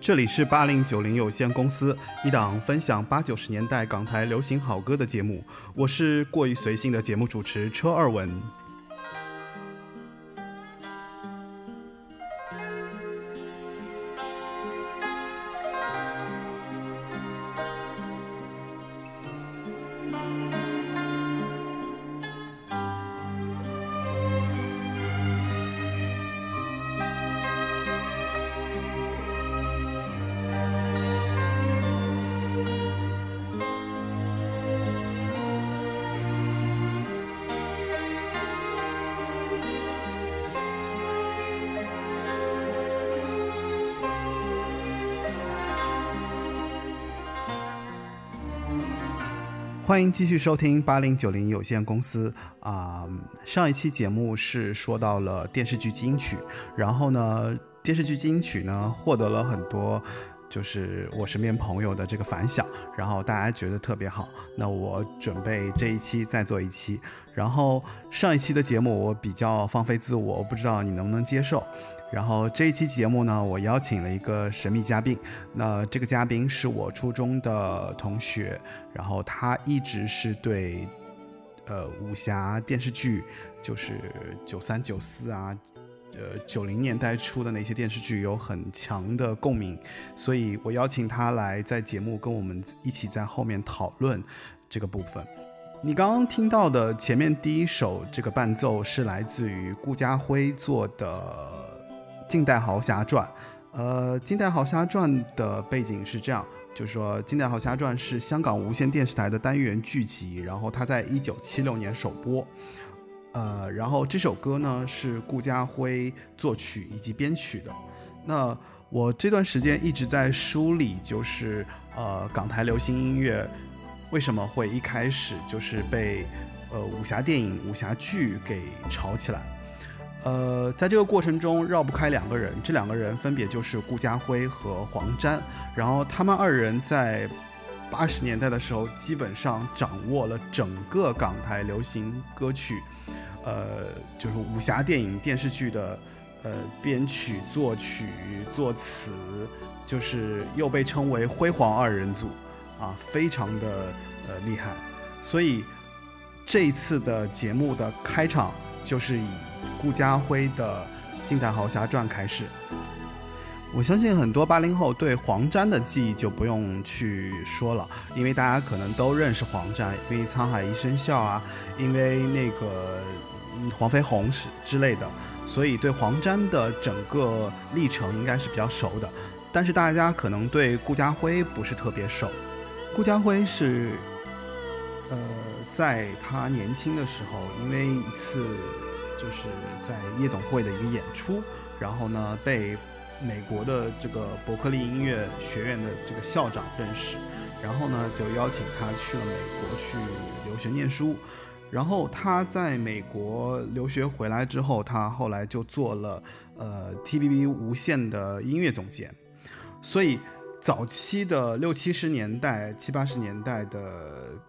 这里是八零九零有限公司一档分享八九十年代港台流行好歌的节目，我是过于随性的节目主持车二文。欢迎继续收听八零九零有限公司啊、上一期节目是说到了电视剧金曲，然后呢，电视剧金曲呢获得了很多就是我身边朋友的这个反响，然后大家觉得特别好。那我准备这一期再做一期，然后上一期的节目我比较放飞自我，我不知道你能不能接受。然后这一期节目呢，我邀请了一个神秘嘉宾。那这个嘉宾是我初中的同学，然后他一直是对，呃，武侠电视剧，就是九三九四啊，呃，九零年代初的那些电视剧有很强的共鸣，所以我邀请他来在节目跟我们一起在后面讨论这个部分。你刚刚听到的前面第一首这个伴奏是来自于顾嘉辉做的。《近代豪侠传》，呃，《近代豪侠传》的背景是这样，就是说，《近代豪侠传》是香港无线电视台的单元剧集，然后它在一九七六年首播，呃，然后这首歌呢是顾嘉辉作曲以及编曲的。那我这段时间一直在梳理，就是呃，港台流行音乐为什么会一开始就是被呃武侠电影、武侠剧给炒起来。呃，在这个过程中绕不开两个人，这两个人分别就是顾嘉辉和黄沾。然后他们二人在八十年代的时候，基本上掌握了整个港台流行歌曲，呃，就是武侠电影、电视剧的呃编曲、作曲、作词，就是又被称为“辉煌二人组”，啊，非常的呃厉害。所以这一次的节目的开场就是以。顾嘉辉的《近代豪侠传》开始，我相信很多八零后对黄沾的记忆就不用去说了，因为大家可能都认识黄沾，因为《沧海一声笑》啊，因为那个黄飞鸿是之类的，所以对黄沾的整个历程应该是比较熟的。但是大家可能对顾嘉辉不是特别熟。顾嘉辉是，呃，在他年轻的时候，因为一次。就是在夜总会的一个演出，然后呢被美国的这个伯克利音乐学院的这个校长认识，然后呢就邀请他去了美国去留学念书，然后他在美国留学回来之后，他后来就做了呃 TVB 无线的音乐总监，所以。早期的六七十年代、七八十年代的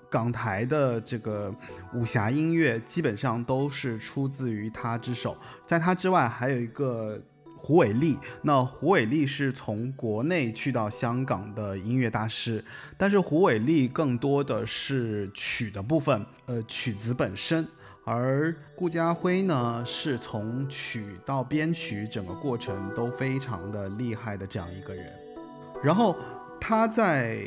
港台的这个武侠音乐，基本上都是出自于他之手。在他之外，还有一个胡伟立。那胡伟立是从国内去到香港的音乐大师，但是胡伟立更多的是曲的部分，呃，曲子本身。而顾嘉辉呢，是从曲到编曲整个过程都非常的厉害的这样一个人。然后他在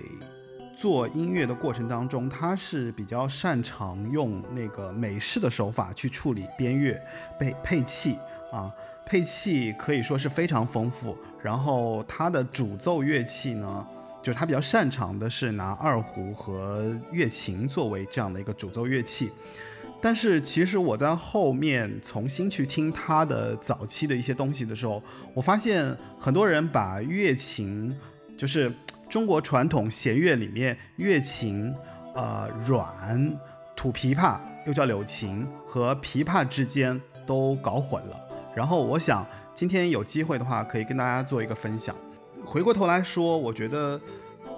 做音乐的过程当中，他是比较擅长用那个美式的手法去处理编乐、配配器啊，配器可以说是非常丰富。然后他的主奏乐器呢，就是他比较擅长的是拿二胡和乐琴作为这样的一个主奏乐器。但是其实我在后面重新去听他的早期的一些东西的时候，我发现很多人把乐琴。就是中国传统弦乐里面，乐琴，呃，软，土琵琶又叫柳琴，和琵琶之间都搞混了。然后我想今天有机会的话，可以跟大家做一个分享。回过头来说，我觉得，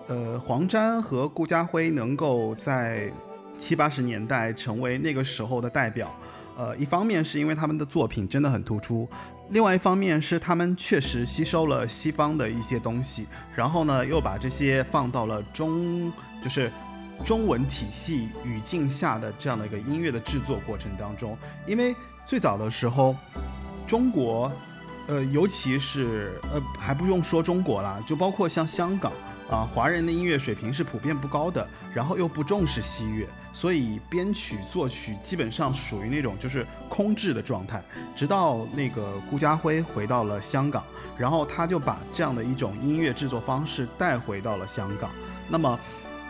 呃，黄沾和顾嘉辉能够在七八十年代成为那个时候的代表，呃，一方面是因为他们的作品真的很突出。另外一方面是他们确实吸收了西方的一些东西，然后呢又把这些放到了中，就是中文体系语境下的这样的一个音乐的制作过程当中。因为最早的时候，中国，呃，尤其是呃，还不用说中国啦，就包括像香港啊，华人的音乐水平是普遍不高的，然后又不重视西乐。所以编曲作曲基本上属于那种就是空置的状态，直到那个顾嘉辉回到了香港，然后他就把这样的一种音乐制作方式带回到了香港。那么，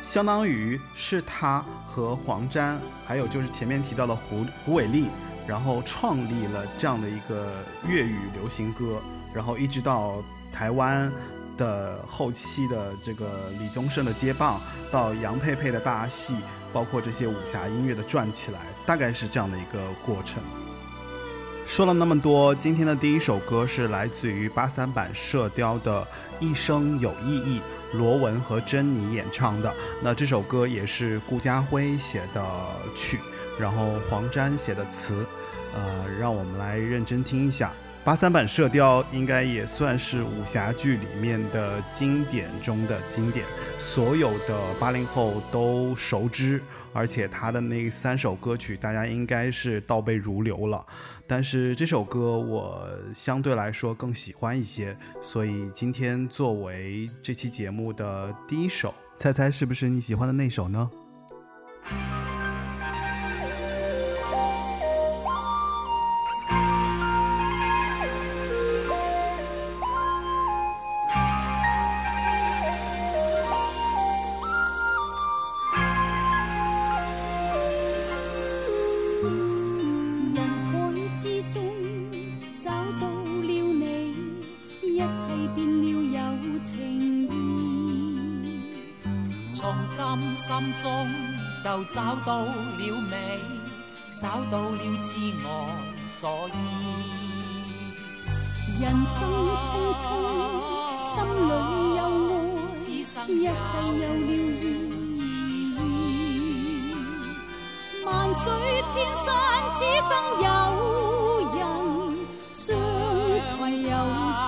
相当于是他和黄沾，还有就是前面提到的胡胡伟立，然后创立了这样的一个粤语流行歌，然后一直到台湾的后期的这个李宗盛的接棒，到杨佩佩的大戏。包括这些武侠音乐的转起来，大概是这样的一个过程。说了那么多，今天的第一首歌是来自于八三版《射雕》的《一生有意义》，罗文和珍妮演唱的。那这首歌也是顾嘉辉写的曲，然后黄沾写的词。呃，让我们来认真听一下。八三版《射雕》应该也算是武侠剧里面的经典中的经典，所有的八零后都熟知，而且他的那三首歌曲大家应该是倒背如流了。但是这首歌我相对来说更喜欢一些，所以今天作为这期节目的第一首，猜猜是不是你喜欢的那首呢？就找到了美，找到了自我所依。人生匆匆，心里有爱，一世有了意义。万水千山，此生有人相携又相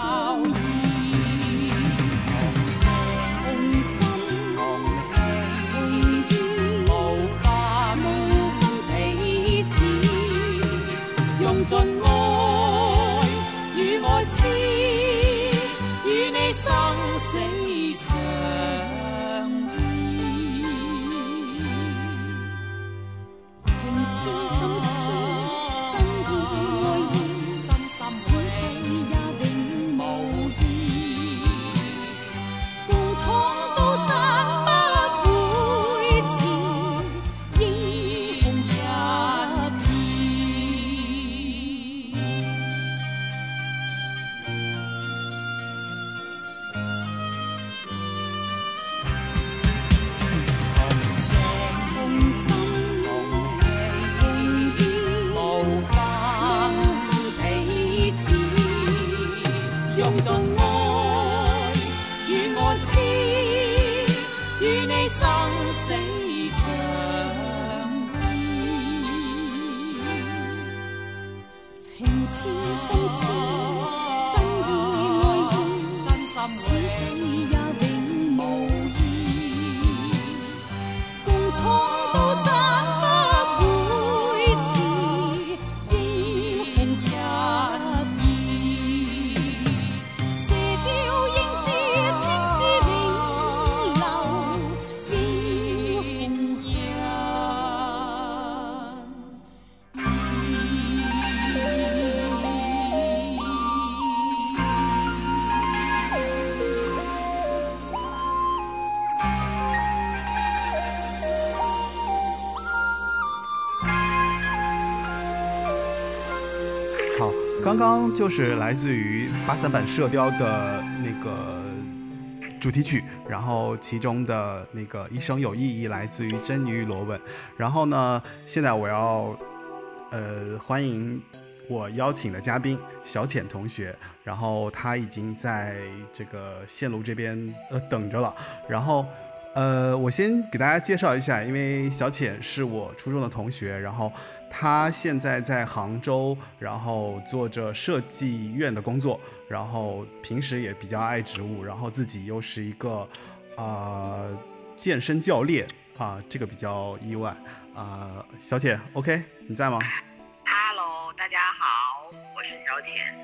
生死。刚刚就是来自于八三版《射雕》的那个主题曲，然后其中的那个“一生有意义”来自于珍妮与罗文。然后呢，现在我要呃欢迎我邀请的嘉宾小浅同学，然后他已经在这个线路这边呃等着了。然后呃，我先给大家介绍一下，因为小浅是我初中的同学，然后。他现在在杭州，然后做着设计院的工作，然后平时也比较爱植物，然后自己又是一个呃健身教练啊，这个比较意外啊。小浅，OK，你在吗？Hello，大家好，我是小浅。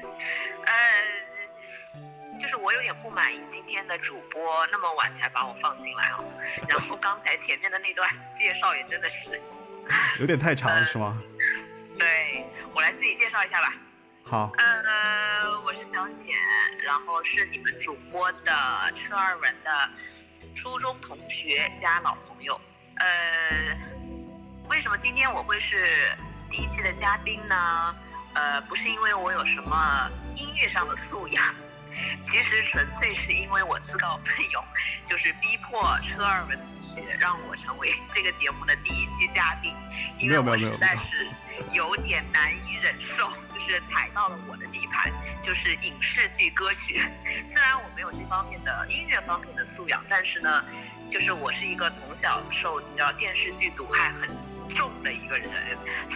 呃，就是我有点不满意今天的主播那么晚才把我放进来哦。然后刚才前面的那段介绍也真的是，有点太长了是吗？对我来自己介绍一下吧。好，呃，我是小浅，然后是你们主播的车二文的初中同学加老朋友。呃，为什么今天我会是第一期的嘉宾呢？呃，不是因为我有什么音乐上的素养，其实纯粹是因为我自告奋勇，就是逼迫车二文同学让我成为这个节目的第一期嘉宾，因为我实在是有点难以忍受，就是踩到了我的地盘，就是影视剧歌曲。虽然我没有这方面的音乐方面的素养，但是呢，就是我是一个从小受你知道电视剧毒害很重的一个人，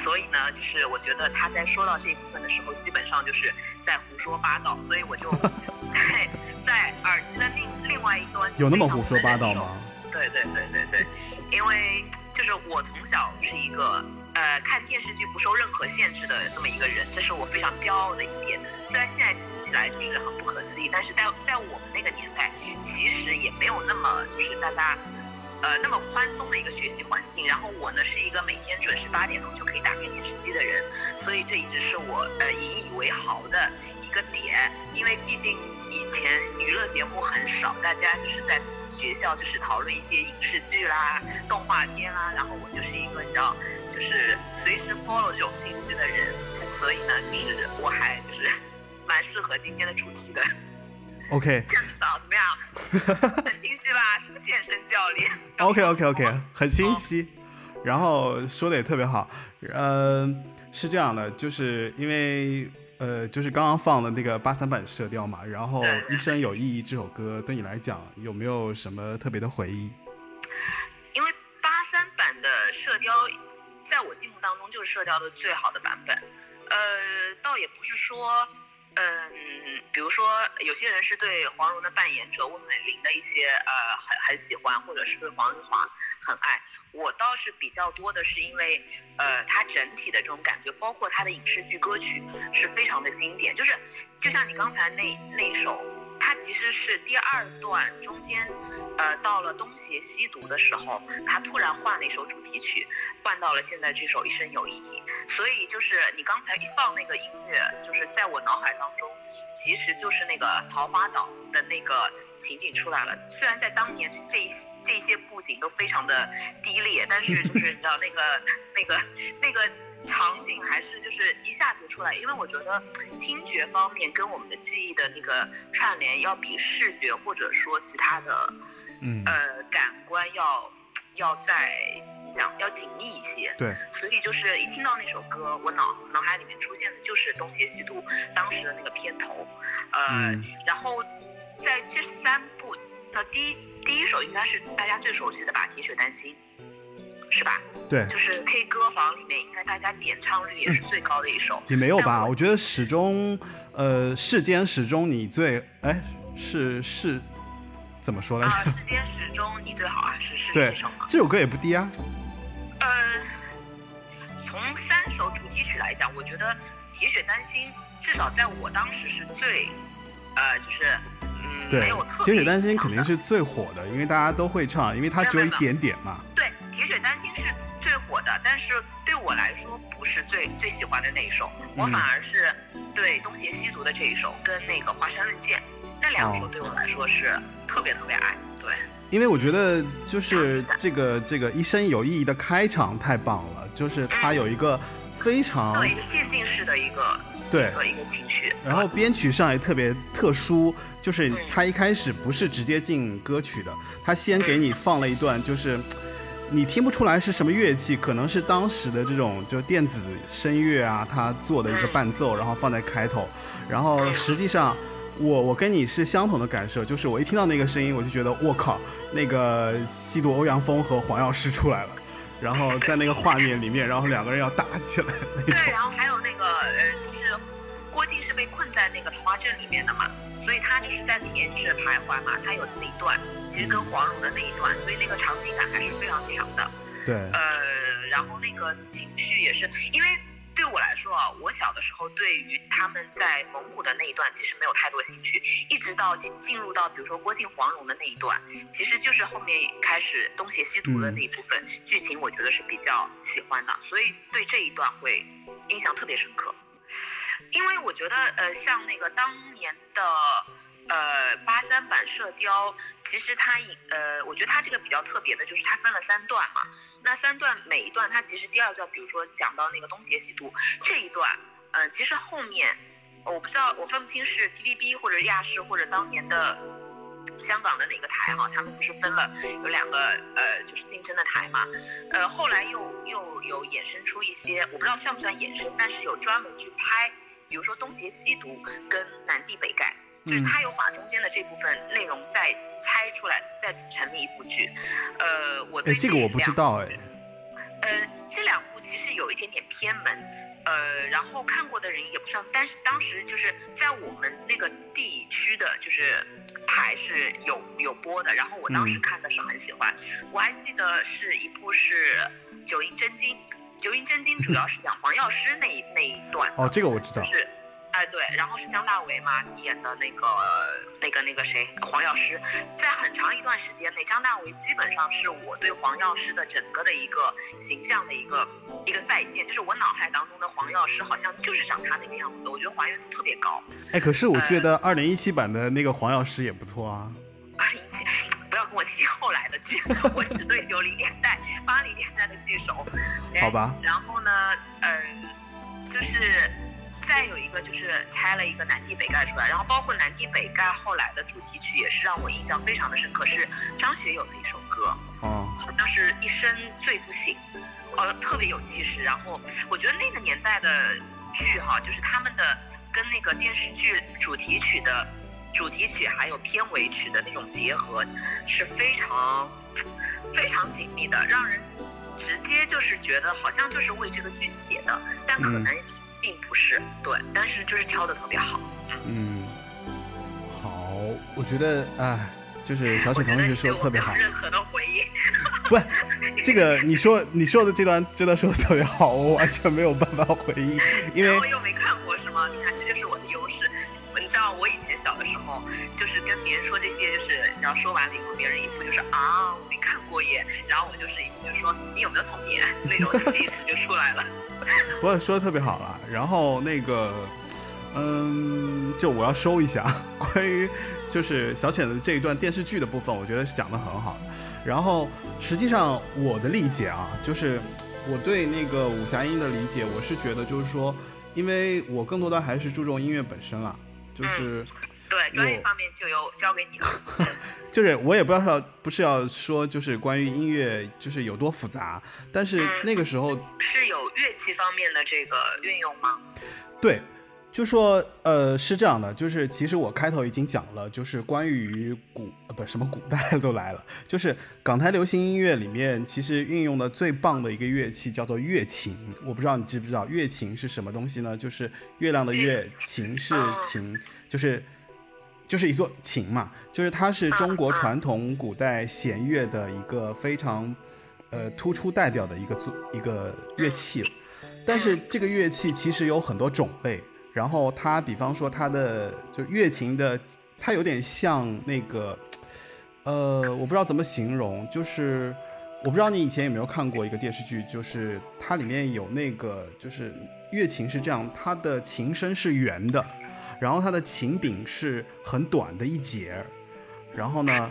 所以呢，就是我觉得他在说到这一部分的时候，基本上就是在胡说八道，所以我就 在在耳机的另另外一端有那么胡说八道吗？对对对对对，因为就是我从小是一个呃看电视剧不受任何限制的这么一个人，这是我非常骄傲的一点。虽然现在听起来就是很不可思议，但是在在我们那个年代，其实也没有那么就是大家。呃，那么宽松的一个学习环境，然后我呢是一个每天准时八点钟就可以打开电视机的人，所以这一直是我呃引以为豪的一个点，因为毕竟以前娱乐节目很少，大家就是在学校就是讨论一些影视剧啦、动画片啦，然后我就是一个你知道，就是随时 follow 这种信息的人，所以呢，就是我还就是 蛮适合今天的主题的。OK 这样子啊，怎么样？很清晰吧？是个健身教练。OK OK OK，很清晰，然后说的也特别好。呃，是这样的，就是因为呃，就是刚刚放的那个八三版射雕嘛，然后《一生有意义》这首歌对你来讲有没有什么特别的回忆？因为八三版的射雕，在我心目当中就是射雕的最好的版本。呃，倒也不是说，嗯，比如说有些人是对黄蓉的扮演者温美玲的一些呃很很喜欢，或者是对黄日华很爱。我倒是比较多的是因为，呃，她整体的这种感觉，包括她的影视剧歌曲是非常的经典，就是就像你刚才那那一首。其实是第二段中间，呃，到了东邪西毒的时候，他突然换了一首主题曲，换到了现在这首《一生有意义》。所以就是你刚才一放那个音乐，就是在我脑海当中，其实就是那个桃花岛的那个情景出来了。虽然在当年这一这些布景都非常的低劣，但是就是你知道那个那个那个。场景还是就是一下子出来，因为我觉得听觉方面跟我们的记忆的那个串联，要比视觉或者说其他的嗯，呃感官要要再怎么讲要紧密一些。对，所以就是一听到那首歌，我脑脑海里面出现的就是《东邪西毒》当时的那个片头，呃，嗯。然后在这三部，那第一第一首应该是大家最熟悉的吧，《铁血丹心》，是吧？对，就是 K 歌房里面，应该大家点唱率也是最高的一首。也没有吧？我我觉得始终，呃，世间始终你最，哎，是是，怎么说来着？啊，世间始终你最好啊，是是对这首吗？这首歌也不低啊。呃，从三首主题曲来讲，我觉得《铁血丹心》至少在我当时是最，呃，就是嗯，没对铁血丹心肯定是最火的，因为大家都会唱，因为它只有一点点嘛。对，《铁血丹心》是最火的，但是对我来说不是最最喜欢的那一首，我嗯。反而是对东邪西毒的这一首跟那个华山论剑那两首哦。对我来说是特别特别爱。对，因为我觉得就是这个这个一生有意义的开场太棒了，就是它有一个非常一个渐进式的一个对一，个一个情绪。然后编曲上也特别特殊，就是嗯。它一开始不是直接进歌曲的，它先给你放了一段，就是你听不出来是什么乐器，可能是当时的这种就电子声乐啊，它做的一个伴奏，然后放在开头，然后实际上。我我跟你是相同的感受，就是我一听到那个声音，我就觉得我靠，那个吸毒欧阳锋和黄药师出来了，然后在那个画面里面，然后两个人要打起来那对，然后还有那个呃，被困在那个桃花镇里面的嘛，所以他就是在里面就是徘徊嘛，他有这么一段，其实跟黄蓉的那一段，所以那个场景感还是非常强的。对，呃，然后那个情绪也是，因为对我来说啊，我小的时候对于他们在蒙古的那一段其实没有太多兴趣，一直到进进入到比如说郭靖黄蓉的那一段，其实就是后面开始东邪西毒的那一部分、剧情，我觉得是比较喜欢的，所以对这一段会印象特别深刻。因为我觉得，呃，像那个当年的，呃，八三版《射雕》，其实它以，呃，我觉得它这个比较特别的就是它分了三段嘛。那三段每一段，它其实第二段，比如说讲到那个东邪西毒这一段，嗯、其实后面我不知道，我分不清是 TVB 或者亚视或者当年的香港的哪个台哈，他们不是分了有两个呃，就是竞争的台嘛。呃，后来又又有衍生出一些，我不知道算不算衍生，但是有专门去拍，比如说东邪西毒跟南帝北丐。就是他有把中间的这部分内容再拆出来，再成立一部剧。呃，我对哎，这个我不知道哎。呃，这两部其实有一点点偏门，呃，然后看过的人也不算，但是当时就是在我们那个地区的就是台是有有播的，然后我当时嗯看的是很喜欢，我还记得是一部是《九阴真经》，《九阴真经》主要是讲黄药师那一那一段，哦，这个我知道就。是。哎，对，然后是姜大为嘛演的那个、那个、那个谁，黄药师，在很长一段时间内，姜大为基本上是我对黄药师的整个的一个形象的一个一个再现，就是我脑海当中的黄药师好像就是长他那个样子的，我觉得还原度特别高。哎，可是我觉呃得二零一七版的那个黄药师也不错啊。二零一七，不要跟我提后来的剧，我只对九零年代、八零年代的剧熟。哎好吧然后呢，嗯，就是再有一个就是拆了一个南帝北丐出来，然后包括南帝北丐后来的主题曲也是让我印象非常的深刻，是张学友的一首歌，哦，好像是一生醉不醒，呃，特别有气势。然后我觉得那个年代的剧哈，就是他们的跟那个电视剧主题曲的主题曲还有片尾曲的那种结合是非常非常紧密的，让人直接就是觉得好像就是为这个剧写的，但可能并不是。对，但是就是挑的特别好。嗯，好，我觉得哎，就是小雪同学说的特别好。任何的回应。不，这个你说你说的这段真的说的特别好，我完全没有办法回应，因为就是跟别人说这些，就是然后说完了以后，别人一副就是啊，我没看过耶，然后我就是一副就说你有没有童年那种气势就出来了。我也说的特别好了。然后那个，嗯，就我要收一下关于就是小浅的这一段电视剧的部分，我觉得是讲的很好的。然后实际上我的理解啊，就是我对那个武侠音的理解，我是觉得就是说，因为我更多的还是注重音乐本身啊，就是。对，专业方面就由交给你了。就是我也不知道不是要说就是关于音乐就是有多复杂，但是那个时候是有乐器方面的这个运用吗？对，就说呃是这样的，就是其实我开头已经讲了，就是关于古呃不什么古代都来了，就是港台流行音乐里面其实运用的最棒的一个乐器叫做月琴，我不知道你知不知道月琴是什么东西呢？就是月亮的月，琴是琴，就是。就是一座琴嘛，就是它是中国传统古代弦乐的一个非常，呃突出代表的一个作一个乐器。但是这个乐器其实有很多种类，然后它比方说它的就乐琴的，它有点像那个，呃，我不知道怎么形容，就是我不知道你以前有没有看过一个电视剧，就是它里面有那个就是乐琴是这样，它的琴身是圆的，然后它的琴柄是很短的一节，然后呢，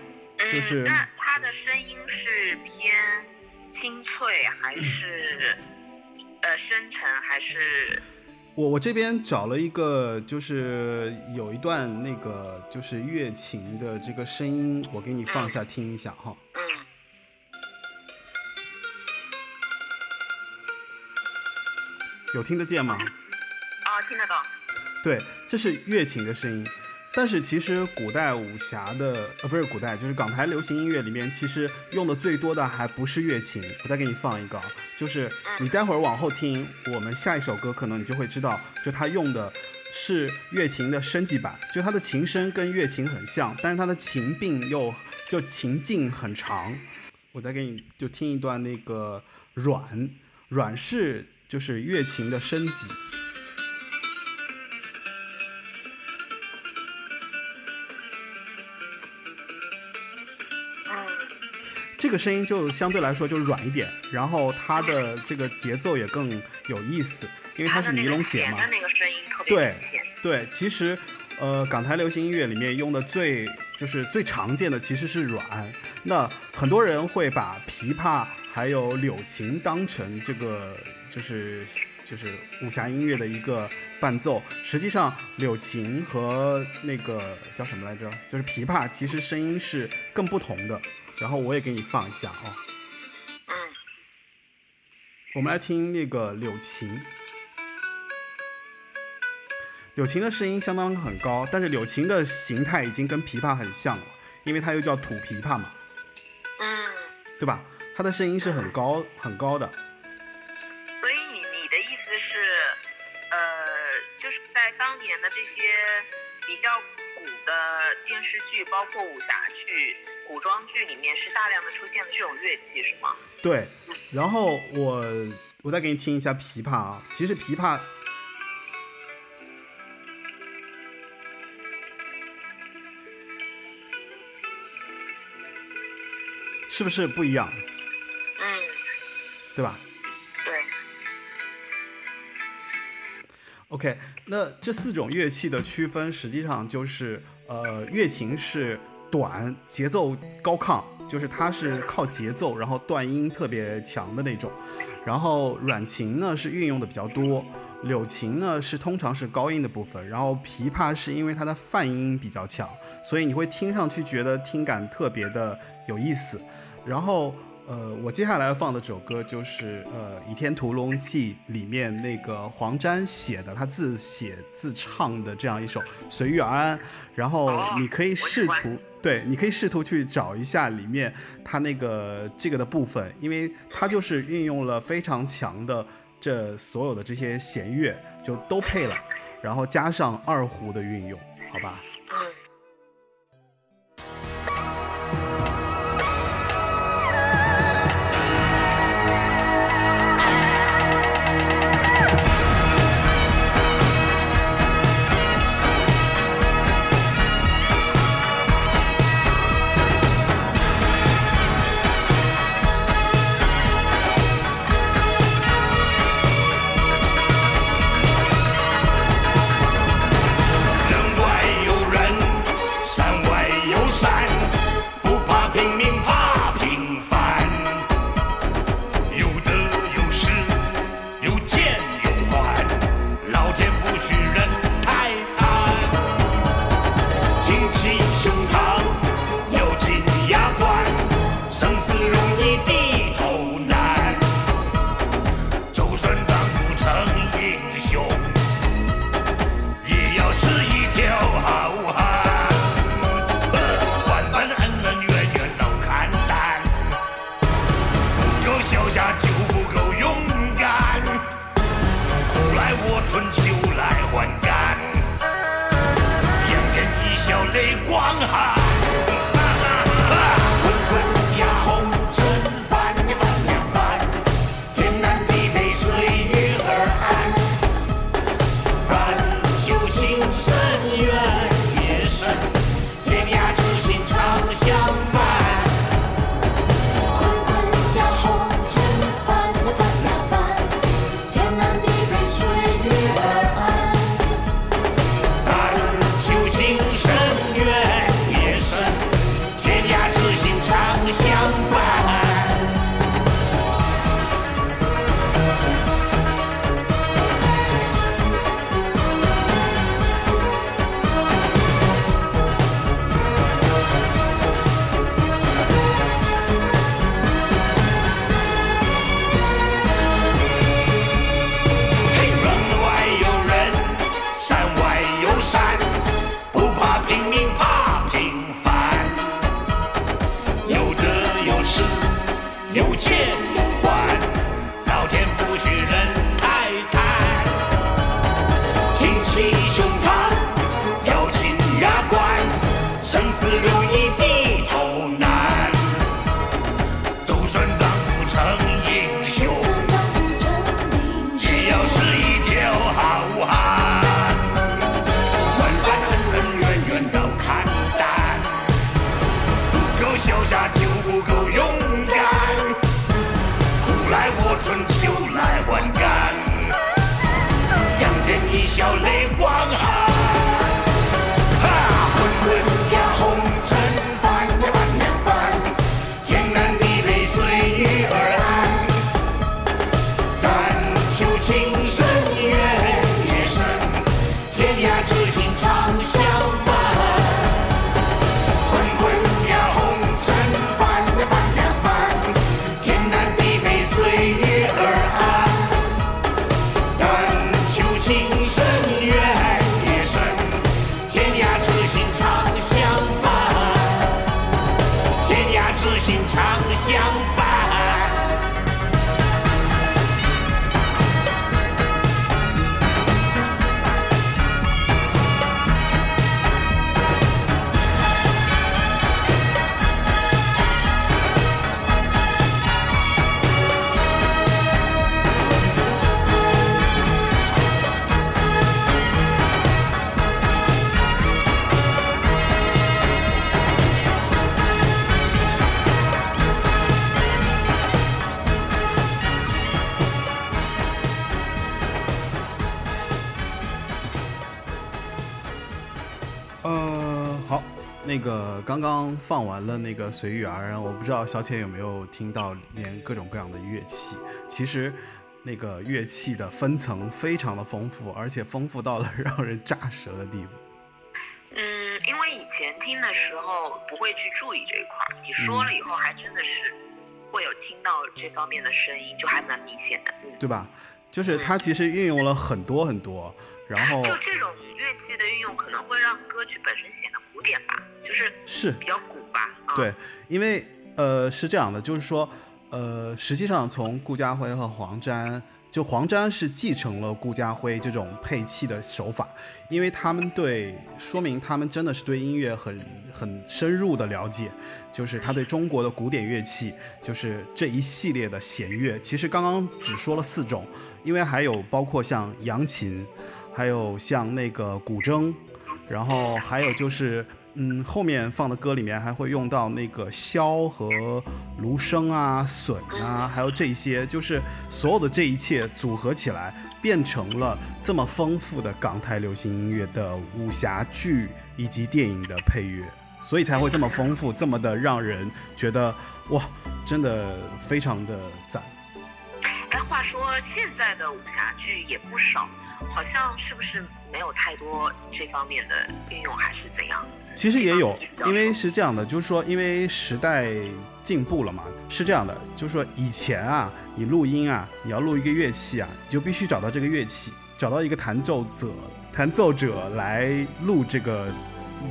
就是嗯，那它的声音是偏清脆还是呃深沉还是？我我这边找了一个，就是有一段那个就是乐琴的这个声音，我给你放下听一下哈。嗯有听得见吗？哦，听得到。对，这是乐琴的声音。但是其实古代武侠的呃不是古代，就是港台流行音乐里面，其实用的最多的还不是乐琴。我再给你放一个，就是你待会儿往后听，我们下一首歌可能你就会知道，就他用的是乐琴的升级版，就它的琴声跟乐琴很像，但是它的琴并又就琴径很长。我再给你就听一段那个软软是就是乐琴的升级。这个声音就相对来说就软一点，然后它的这个节奏也更有意思，因为它是尼龙弦嘛。那个声音特别对对，其实，呃，港台流行音乐里面用的最就是最常见的其实是软。那很多人会把琵琶还有柳琴当成这个就是就是武侠音乐的一个伴奏，实际上柳琴和那个叫什么来着，就是琵琶，其实声音是更不同的。然后我也给你放一下啊。嗯。我们来听那个柳琴。柳琴的声音相当很高，但是柳琴的形态已经跟琵琶很像了，因为它又叫土琵琶嘛。嗯。对吧？它的声音是很高很高的。所以你你的意思是，呃，就是在当年的这些比较古的电视剧，包括武侠剧。古装剧里面是大量的出现的这种乐器是吗？对，然后我我再给你听一下琵琶啊，其实琵琶是不是不一样？嗯，对吧？对。OK，那这四种乐器的区分实际上就是呃，乐琴是。短节奏高亢，就是它是靠节奏，然后断音特别强的那种。然后软琴呢是运用的比较多，柳琴呢是通常是高音的部分，然后琵琶是因为它的泛音比较强，所以你会听上去觉得听感特别的有意思。然后。呃，我接下来放的这首歌就是呃《倚天屠龙记》里面那个黄沾写的，他自写自唱的这样一首《随遇而安》，然后你可以试图对，你可以试图去找一下里面它那个这个的部分，因为它就是运用了非常强的这所有的这些弦乐，就都配了，然后加上二胡的运用，好吧？生死如一刚刚放完了那个随遇而安，我不知道小浅有没有听到里面各种各样的乐器。其实那个乐器的分层非常的丰富，而且丰富到了让人炸舌的地步。嗯，因为以前听的时候不会去注意这一块儿，你说了以后还真的是会有听到这方面的声音，就还蛮明显的。嗯，对吧？就是它其实运用了很多很多，然后就这种乐器的运用可能会让歌曲本身显得古典吧，就是是比较古吧。啊、对，因为呃是这样的，就是说呃实际上从顾嘉辉和黄沾，就黄沾是继承了顾嘉辉这种配器的手法，因为他们对说明他们真的是对音乐很很深入的了解，就是他对中国的古典乐器，就是这一系列的弦乐，其实刚刚只说了四种，因为还有包括像扬琴，还有像那个古筝，然后还有就是，嗯，后面放的歌里面还会用到那个箫和芦笙啊、笋啊，还有这些，就是所有的这一切组合起来，变成了这么丰富的港台流行音乐的武侠剧以及电影的配乐，所以才会这么丰富，这么的让人觉得哇，真的非常的赞。哎，话说现在的武侠剧也不少，好像是不是没有太多这方面的运用，还是怎样？其实也有因为是这样的，就是说，因为时代进步了嘛，是这样的，就是说以前啊，你录音啊，你要录一个乐器啊，你就必须找到这个乐器，找到一个弹奏者，弹奏者来录这个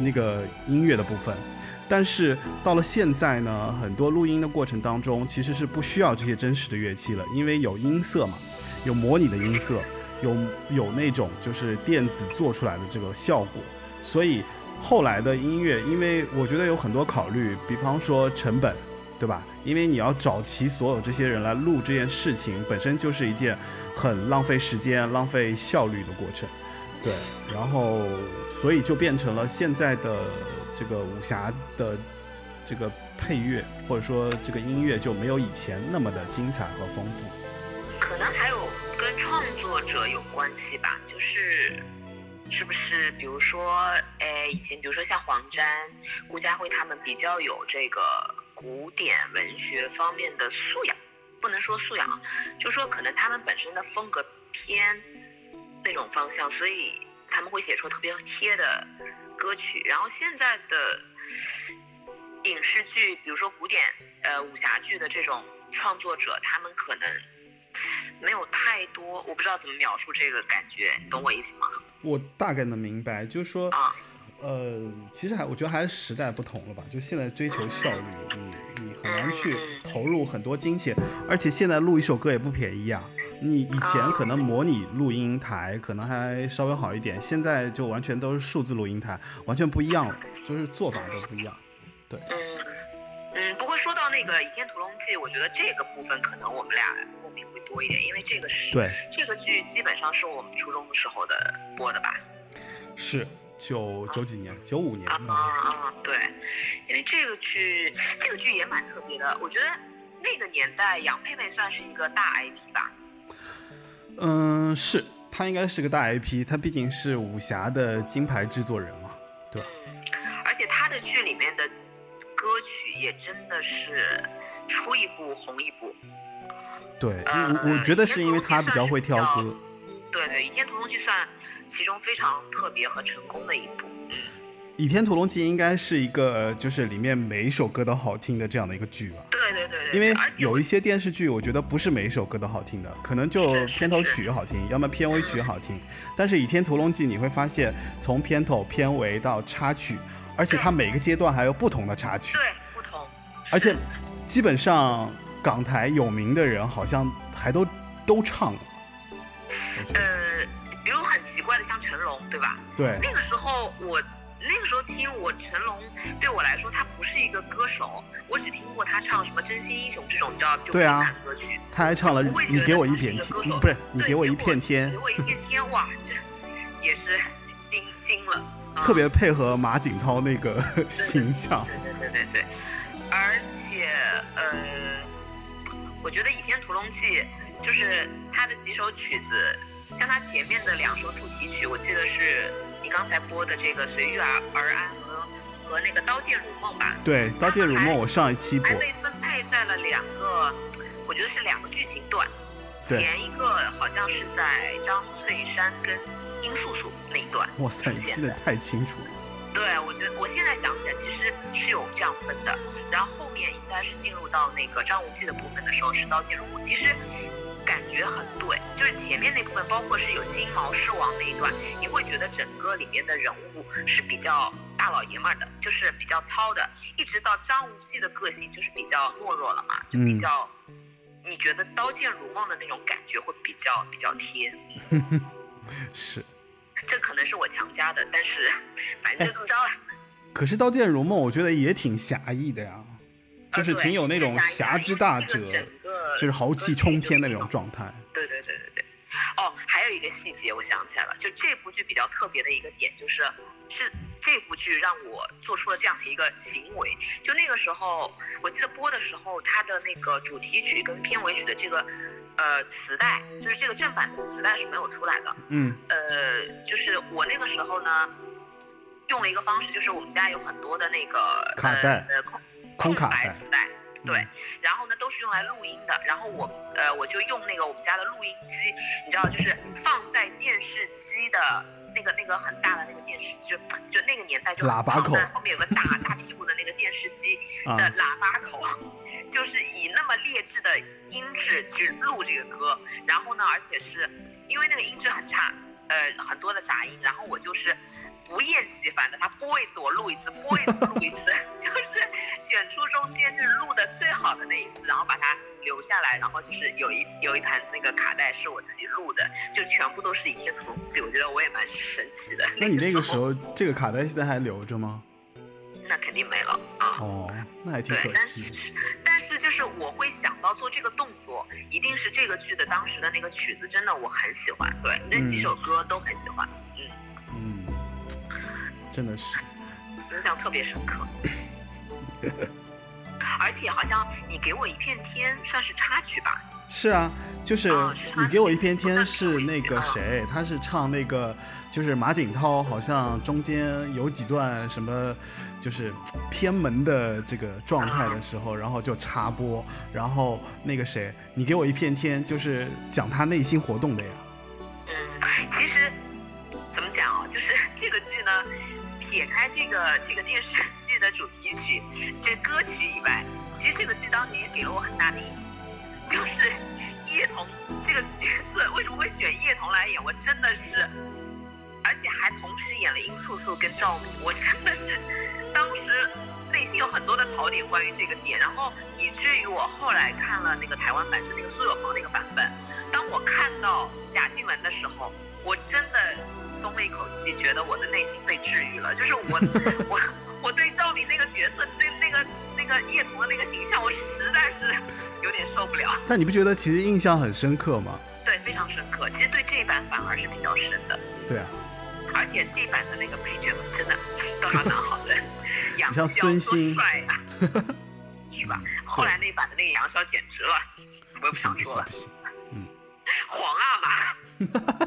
那个音乐的部分。但是到了现在呢，很多录音的过程当中，其实是不需要这些真实的乐器了，因为有音色嘛，有模拟的音色，有有那种就是电子做出来的这个效果，所以后来的音乐，因为我觉得有很多考虑，比方说成本，对吧？因为你要找齐所有这些人来录这件事情，本身就是一件很浪费时间、浪费效率的过程，对。然后，所以就变成了现在的这个武侠的这个配乐，或者说这个音乐就没有以前那么的精彩和丰富。可能还有跟创作者有关系吧，就是是不是比如说，哎，以前比如说像黄沾、顾嘉辉他们比较有这个古典文学方面的素养，不能说素养啊，就说可能他们本身的风格偏那种方向，所以他们会写出特别贴的歌曲。然后现在的影视剧，比如说古典呃武侠剧的这种创作者，他们可能没有太多，我不知道怎么描述这个感觉，你懂我意思吗？我大概能明白，就是说，啊，呃，其实还我觉得还是时代不同了吧，就现在追求效率，你你很难去投入很多金钱，而且现在录一首歌也不便宜啊。你以前可能模拟录音台可能还稍微好一点，现在就完全都是数字录音台，完全不一样了，就是做法都不一样。对，嗯嗯，不过说到那个《倚天屠龙记》，我觉得这个部分可能我们俩共鸣会多一点，因为这个是对这个剧基本上是我们初中的时候的播的吧。是九九几年，九五年啊。啊，对，因为这个剧这个剧也蛮特别的，我觉得那个年代杨佩佩算是一个大 IP 吧。嗯，是他应该是个大 IP，他毕竟是武侠的金牌制作人嘛。对吧嗯，而且他的剧里面的歌曲也真的是出一部红一部。对，呃我我觉得是因为他比较会挑歌。对对，《倚天屠龙记》算其中非常特别和成功的一部。《倚天屠龙记》应该是一个呃就是里面每一首歌都好听的这样的一个剧吧。对对对对，因为有一些电视剧，我觉得不是每一首歌都好听的，可能就片头是曲好听，要么片尾曲好听。但是《倚天屠龙记》你会发现，从片头、片尾到插曲，而且它每个阶段还有不同的插曲，对不同，而且基本上港台有名的人好像还都都唱呃，比如很奇怪的像成龙，对吧？对那个时候我那个时候听我成龙，对我来说他不是一个歌手，我只听过他唱什么《真心英雄》这种，你知道就对啊歌曲。他还唱了《你给我一片天不是你给我一片天给，我一片天，哇，这也是 惊惊了，啊特别配合马景涛那个形象。对对对对对，而且呃，我觉得《倚天屠龙记》就是他的几首曲子，像他前面的两首主题曲，我记得是你刚才播的这个《随遇而而安》和和那个《刀剑如梦》吧，对，《刀剑如梦》我上一期播还，被分配在了两个，我觉得是两个剧情段。对前一个好像是在张翠山跟殷素素那一段哇塞，你记得太清楚了。对，我觉得我现在想起来，其实是有这样分的。然后后面应该是进入到那个张无忌的部分的时候，是刀剑如梦。其实感觉很对，就是前面那部分，包括是有金毛狮王那一段，你会觉得整个里面的人物是比较大老爷们儿的，就是比较糙的。一直到张无忌的个性就是比较懦弱了嘛，就比嗯较，你觉得刀剑如梦的那种感觉会比较比较贴。是，这可能是我强加的，但是反正就这么着了。可是《刀剑如梦》我觉得也挺侠义的呀，就是挺有那种侠之大者就是豪气冲天的那种状态。对对对对对。哦，还有一个细节我想起来了，就这部剧比较特别的一个点就是，是这部剧让我做出了这样的一个行为。就那个时候，我记得播的时候，它的那个主题曲跟片尾曲的这个呃磁带，就是这个正版的磁带是没有出来的。嗯呃，就是我那个时候呢，用了一个方式，就是我们家有很多的那个卡带呃呃空空卡带白磁带，对，然后呢都是用来录音的，然后我呃我就用那个我们家的录音机，你知道，就是放在电视机的。那个那个很大的那个电视机，就就那个年代就喇叭口后面有个大大屁股的那个电视机的啊喇叭口，就是以那么劣质的音质去录这个歌，然后呢，而且是因为那个音质很差，呃，很多的杂音，然后我就是不厌其烦的，他播一次我录一次，播一次录一次，就是选出中间就是录的最好的那一次，然后把它留下来，然后就是有一有一盘那个卡带是我自己录的，就全部都是《倚天屠龙记》，我觉得我也蛮神奇的。那你那个时候候这个卡带现在还留着吗？那肯定没了啊。哦，那还挺可，对但惜的。是但是就是我会想到做这个动作，一定是这个剧的当时的那个曲子，真的我很喜欢，对，那几首歌都很喜欢，真的是。印象特别深刻。而且好像你给我一片天算是插曲吧？是啊，就是你给我一片天是是那个谁，他是唱那个，就是马景涛，好像中间有几段什么，就是偏门的这个状态的时候，然后就插播，然后那个谁，你给我一片天，就是讲他内心活动的呀。嗯，其实怎么讲啊，就是这个剧呢，撇开这个这个电视剧的主题曲、这歌曲以外，其实这个剧当年也给了我很大的意义，就是叶童这个角色为什么会选叶童来演，我真的是而且还同时演了殷素素跟赵敏，我真的是当时内心有很多的槽点关于这个点，然后以至于我后来看了那个台湾版，就那个苏有朋那个版本，当我看到贾静雯的时候，我真的松了一口气，觉得我的内心被治愈了，就是我 我我对赵敏那个角色，对那个那个叶童的那个形象，我实在是有点受不了。但你不觉得其实印象很深刻吗？对，非常深刻。其实对这一版反而是比较深的。对啊，而且这一版的那个配角们真的 都还蛮好的，杨像逍多帅啊，是吧？后来那版的那个杨逍简直了，我也不想说了不行不。行。皇阿玛，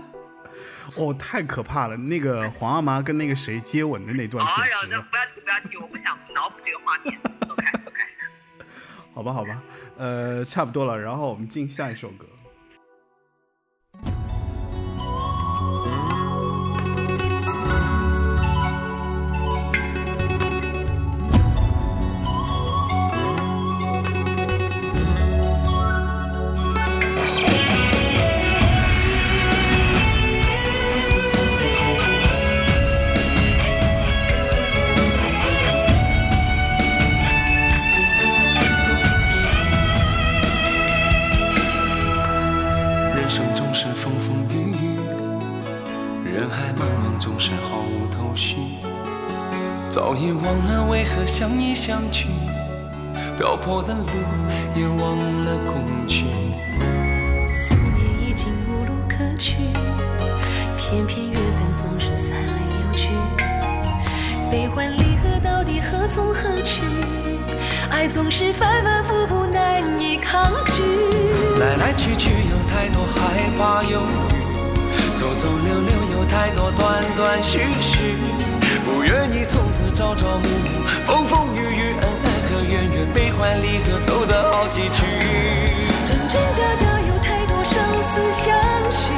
哦，太可怕了！那个皇阿玛跟那个谁接吻的那段哎呀，简直了，不要提不要提，我不想脑补这个画面。走开走开。好吧好吧，呃，差不多了，然后我们进下一首歌。相依相聚，漂泊的路也忘了归去。思念已经无路可去，偏偏缘分总是散来又去。悲欢离合到底何从何去？爱总是反反复复难以抗拒。来来去去有太多害怕犹豫，走走留留有太多断断续续。不愿意从此朝朝暮暮，风风雨雨，恩恩和怨怨，悲欢离合，走得好崎岖。真真假假有太多生死相许，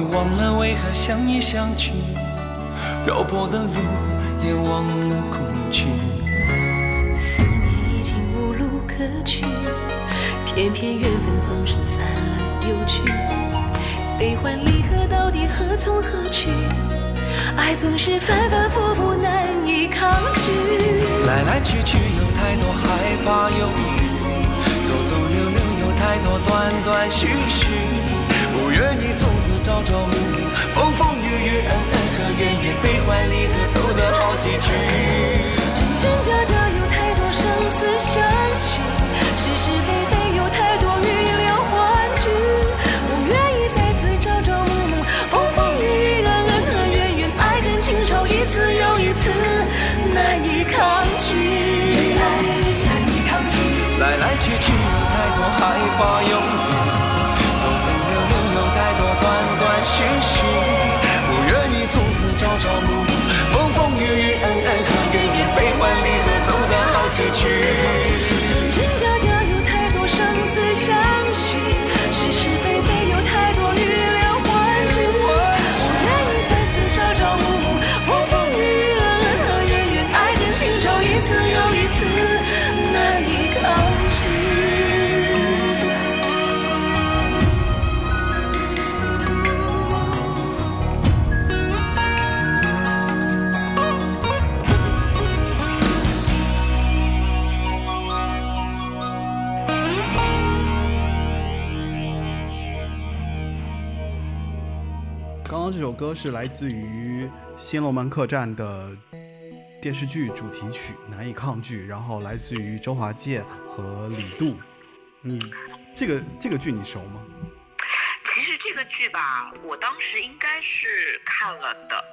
忘了为何相依相聚，漂泊的路也忘了恐惧。思念已经无路可去，偏偏缘分总是散了又去。悲欢离合到底何从何去？爱总是反反复复难以抗拒。来来去去有太多害怕犹豫，走走留留有太多断断续续。愿你从此朝朝暮暮，风风雨雨，恩恩和怨怨，悲欢离合，走了好几曲。歌是来自于《新龙门客栈》的电视剧主题曲《难以抗拒》，然后来自于周华健和李杜。你这个这个剧你熟吗？其实这个剧吧，我当时应该是看了的，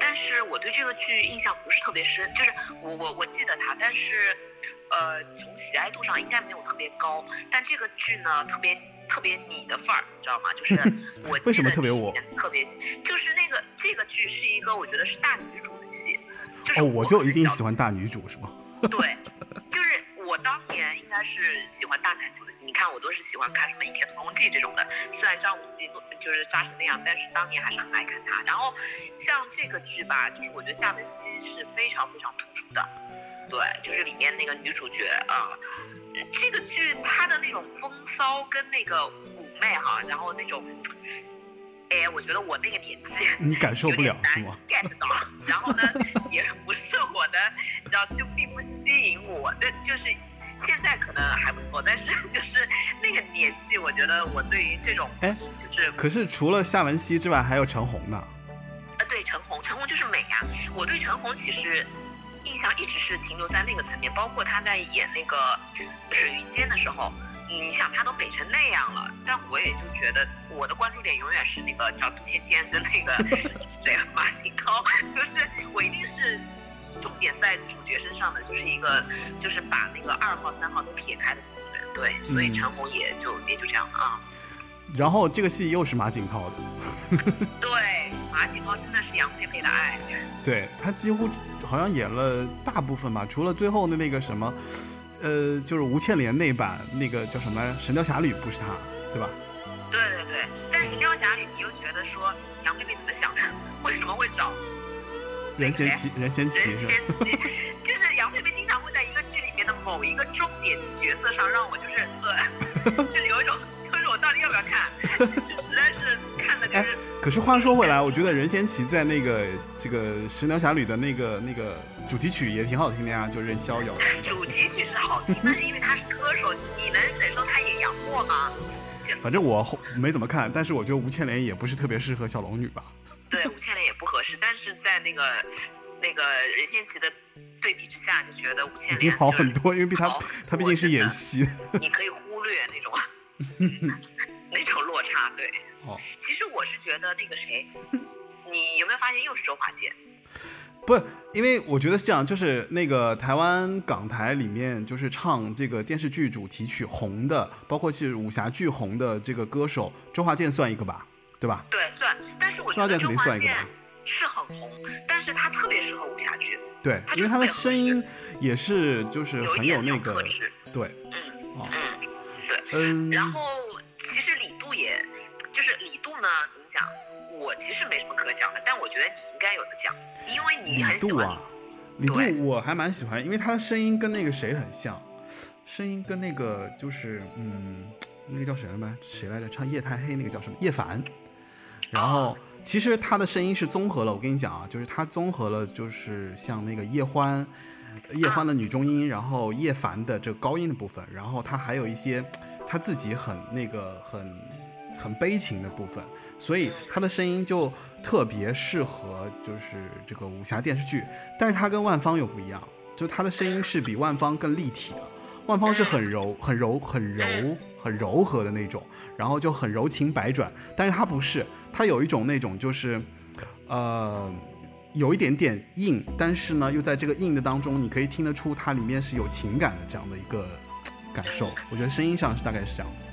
但是我对这个剧印象不是特别深，就是我我我记得它，但是，呃，从喜爱度上应该没有特别高。但这个剧呢，特别特别你的范儿，你知道吗？就是 我为什么特别我特别，就是那个这个剧是一个我觉得是大女主的戏，就是哦，我就一定很喜欢大女主是吗？对，就是我当年应该是喜欢大男主的戏。你看，我都是喜欢看什么《倚天屠龙记》这种的。虽然张无忌就是渣成那样，但是当年还是很爱看他。然后像这个剧吧，就是我觉得夏文熙是非常非常突出的。对，就是里面那个女主角啊、嗯这个剧它的那种风骚跟那个妩媚哈，然后那种，哎，我觉得我那个年纪你感受不了是吗？get 到，然后呢，也不是我的，你知道，就并不吸引我。那就是现在可能还不错，但是就是那个年纪，我觉得我对于这种，哎就是可是除了夏文熙之外，还有陈红呢。啊，对陈红，陈红就是美呀、我对陈红其实印象一直是停留在那个层面，包括他在演那个《水云间》的时候，你想他都美成那样了，但我也就觉得我的关注点永远是那个叫杜芊芊跟那个 谁马景涛，就是我一定是。重点在主角身上的，就是一个，就是把那个二号、三号都撇开的这么一个人，对，所以嗯陈红也就也就这样啊。然后这个戏又是马景涛的，对，马景涛真的是杨佩佩的爱，对他几乎好像演了大部分吧，除了最后的那个什么，呃，就是吴倩莲那版那个叫什么《神雕侠侣》不是他，对吧？对对对，但是《神雕侠侣》你又觉得说杨佩佩怎么想的？为什么会找任贤齐，任贤齐任是吧？贤齐？就是杨佩佩经常会在一个剧里面的某一个重点角色上让我就是呃，就是有一种就是我到底要不要看？就实在是看的就哎是可是话说回来，我觉得任贤齐在那个这个《神雕侠侣》的那个那个主题曲也挺好听的呀，就任逍遥主。题曲是好听，但是因为他是歌手，你你能忍受他演杨过吗？反正我后没怎么看，但是我觉得吴倩莲也不是特别适合小龙女吧。对，吴倩莲也不合适，但是在那个那个任贤齐的对比之下，就觉得吴倩莲已经好很多，因为比他他毕竟是演戏。你可以忽略那种那种落差。对，哦，其实我是觉得那个谁，你有没有发现又是周华健？不是，因为我觉得是这样，就是那个台湾港台里面，就是唱这个电视剧主题曲红的，包括是武侠剧红的这个歌手，周华健算一个吧，对吧？对，算，但是我觉得周华健定算一个吧是很红，但是他特别适合武侠剧，对，因为他的声音也是就是很有那个，对，嗯哦，嗯，对。嗯，然后实没什么可讲的，但我觉得你应该有的讲，因为你很喜欢李杜啊，李杜我还蛮喜欢，因为他的声音跟那个谁很像，声音跟那个就是嗯，那个叫谁来着？谁来着？唱《夜太黑》那个叫什么？叶凡。然后其实他的声音是综合了，我跟你讲啊，就是他综合了，就是像那个叶欢。叶欢的女中音，然后叶凡的这个高音的部分，然后他还有一些他自己很那个很很悲情的部分，所以他的声音就特别适合就是这个武侠电视剧。但是他跟万芳又不一样，就他的声音是比万芳更立体的。万芳是 很柔、很柔、很柔、很柔和的那种，然后就很柔情百转。但是他不是，他有一种那种就是，呃，有一点点硬，但是呢，又在这个硬的当中，你可以听得出它里面是有情感的这样的一个感受。我觉得声音上是大概是这样子。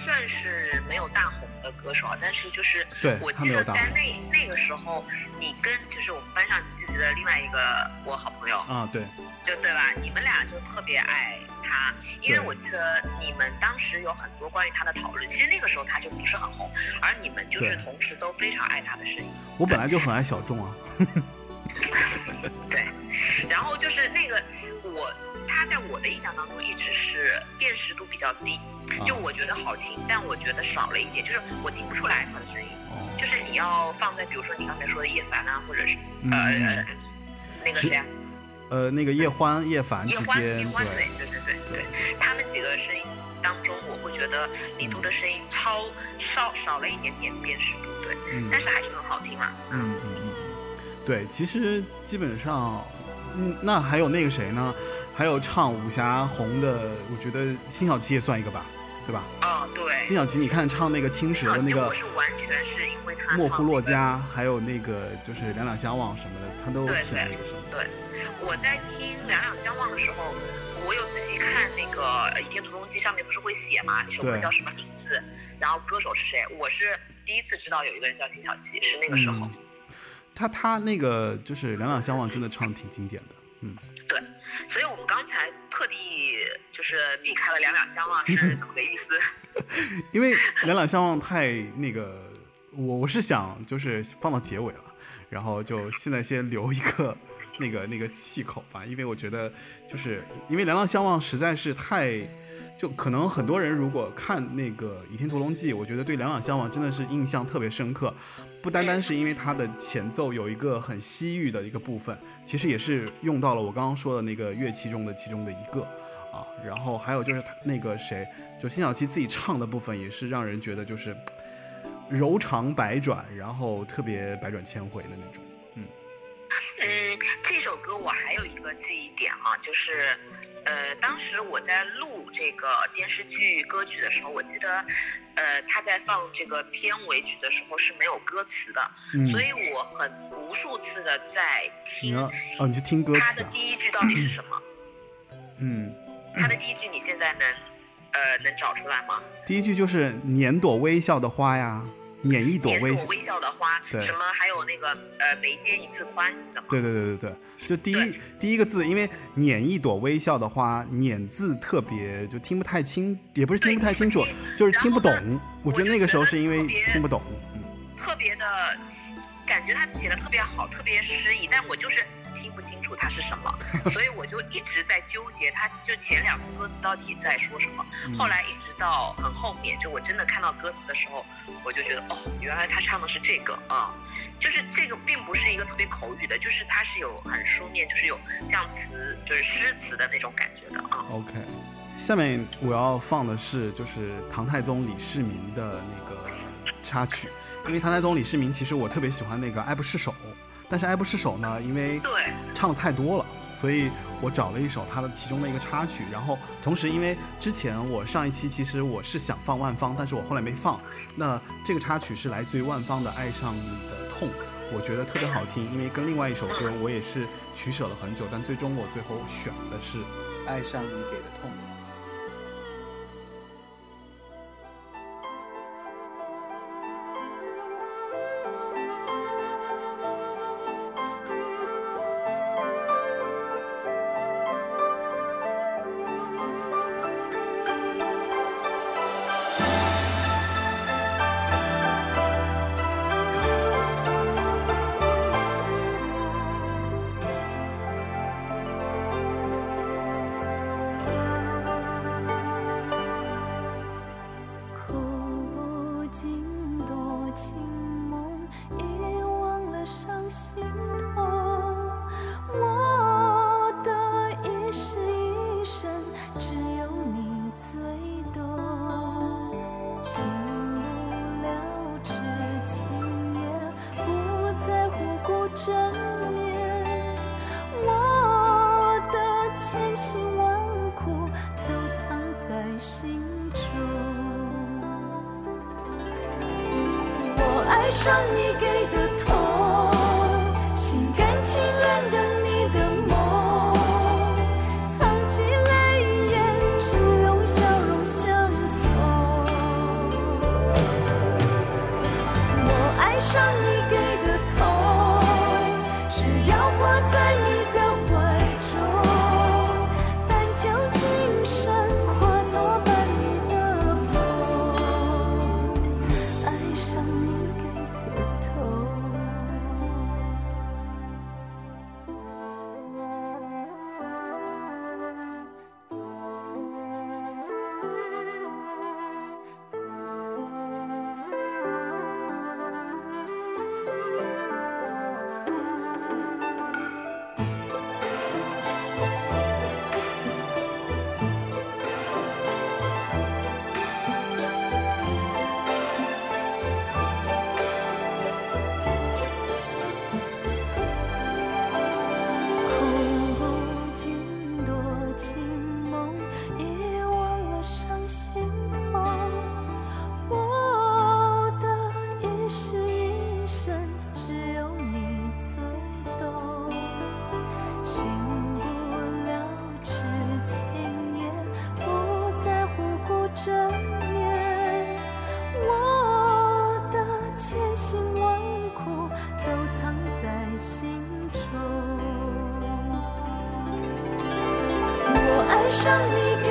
他算是没有大红的歌手，啊，但是就是对我记得在那那个时候，你跟就是我们班上你自己的另外一个我好朋友，啊，对，就对吧？你们俩就特别爱他，因为我记得你们当时有很多关于他的讨论。其实那个时候他就不是很红，而你们就是同时都非常爱他的声音。我本来就很爱小众啊。对，然后就是那个我，他在我的印象当中一直是辨识度比较低，就我觉得好听，但我觉得少了一点，就是我听不出来他的声音。哦，就是你要放在比如说你刚才说的叶凡啊，或者是嗯呃那个谁啊，呃，那个叶欢、叶凡之叶欢，叶间，欢对对对对。他们几个声音当中，我会觉得李杜的声音超少少了一点点辨识度，对，嗯。但是还是很好听嘛。嗯嗯嗯，对，其实基本上，嗯，那还有那个谁呢？还有唱武侠红的，我觉得辛晓琪也算一个吧。对吧？哦，对。辛晓琪，你看唱那个青蛇的那个我是完全是因为他莫唱那个夫洛加，还有那个就是两两相望什么的，他都挺那个什么。对，我在听《两两相望》的时候，我有仔细看那个呃《倚天屠龙记》上面不是会写嘛，那首歌叫什么名字，然后歌手是谁。我是第一次知道有一个人叫辛晓琪，是那个时候。嗯他他那个就是两两相望，真的唱的挺经典的。嗯，对，所以我们刚才特地就是避开了《两两相望》是怎么个意思？因为两两相望太那个，我我是想就是放到结尾了，然后就现在先留一个那个那个气口吧，因为我觉得就是因为两两相望实在是太。就可能很多人如果看那个《倚天屠龙记》，我觉得对两两相望真的是印象特别深刻，不单单是因为它的前奏有一个很西域的一个部分，其实也是用到了我刚刚说的那个乐器中的其中的一个啊，然后还有就是那个谁，就辛晓琪自己唱的部分也是让人觉得就是柔肠百转，然后特别百转千回的那种。嗯，这首歌我还有一个记忆点啊，就是，呃，当时我在录这个电视剧歌曲的时候，我记得，呃，他在放这个片尾曲的时候是没有歌词的，嗯，所以我很无数次的在听哦，你去听歌他的？第一句到底是什么？嗯，他的第一句你现在能，呃，能找出来吗？第一句就是“捻朵微笑的花呀，捻一朵微笑点朵”。微笑的花，对什么还有那个呃眉间一次宽，记得吗？对对对对对，就第一第一个字，因为“捻一朵微笑的花”，“捻”字特别就听不太清，也不是听不太清楚就是听不懂。我觉得那个时候是因为听不懂。嗯特别的，感觉他写的特别好，特别诗意，但我就是楚它是什么，所以我就一直在纠结，它就前两句歌词到底在说什么。嗯后来一直到很后面，就我真的看到歌词的时候，我就觉得哦，原来他唱的是这个啊、就是这个并不是一个特别口语的，就是它是有很书面，就是有像词，就是诗词的那种感觉的啊。OK，下面我要放的是就是唐太宗李世民的那个插曲，因为唐太宗李世民其实我特别喜欢那个《爱不释手》，但是《爱不释手》呢，因为对，唱的太多了，所以我找了一首他的其中的一个插曲，然后同时因为之前我上一期其实我是想放万芳，但是我后来没放，那这个插曲是来自于万芳的《爱上你的痛》，我觉得特别好听，因为跟另外一首歌我也是取舍了很久，但最终我最后选的是《爱上你给的痛》。爱上你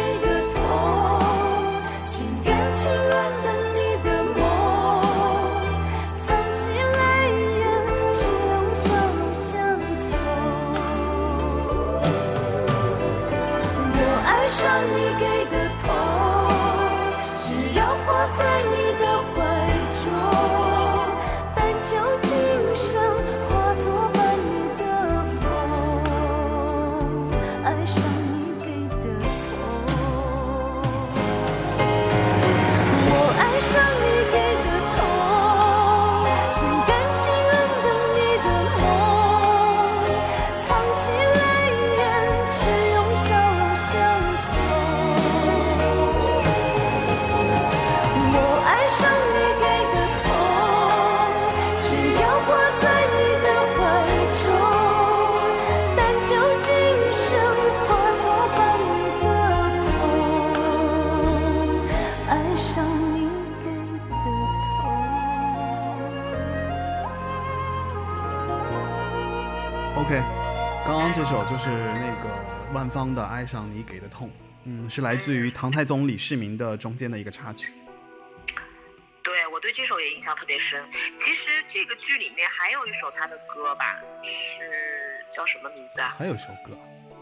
万芳的《爱上你给的痛》，嗯，是来自于唐太宗李世民的中间的一个插曲。对我对这首也印象特别深。其实这个剧里面还有一首他的歌吧，是叫什么名字啊？还有一首歌，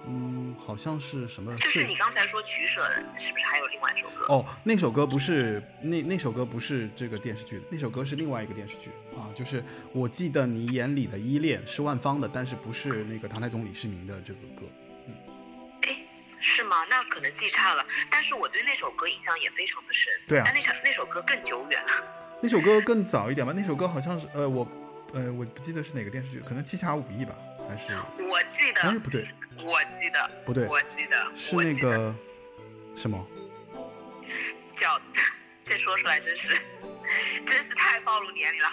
嗯，好像是什么？就是你刚才说取舍的，是不是还有另外一首歌？哦，那首歌不是那那首歌不是这个电视剧的，那首歌是另外一个电视剧啊。就是我记得你眼里的依恋是万芳的，但是不是那个唐太宗李世民的这个歌。哎，是吗？那可能记差了。但是我对那首歌印象也非常的深。对啊但那首那首歌更久远了。那首歌更早一点吧，那首歌好像是呃我呃我不记得是哪个电视剧，可能《七侠五义》吧，还是我记得，哎不对我记得，不对我记得是那个什么？叫，这说出来真是，真是太暴露年龄了。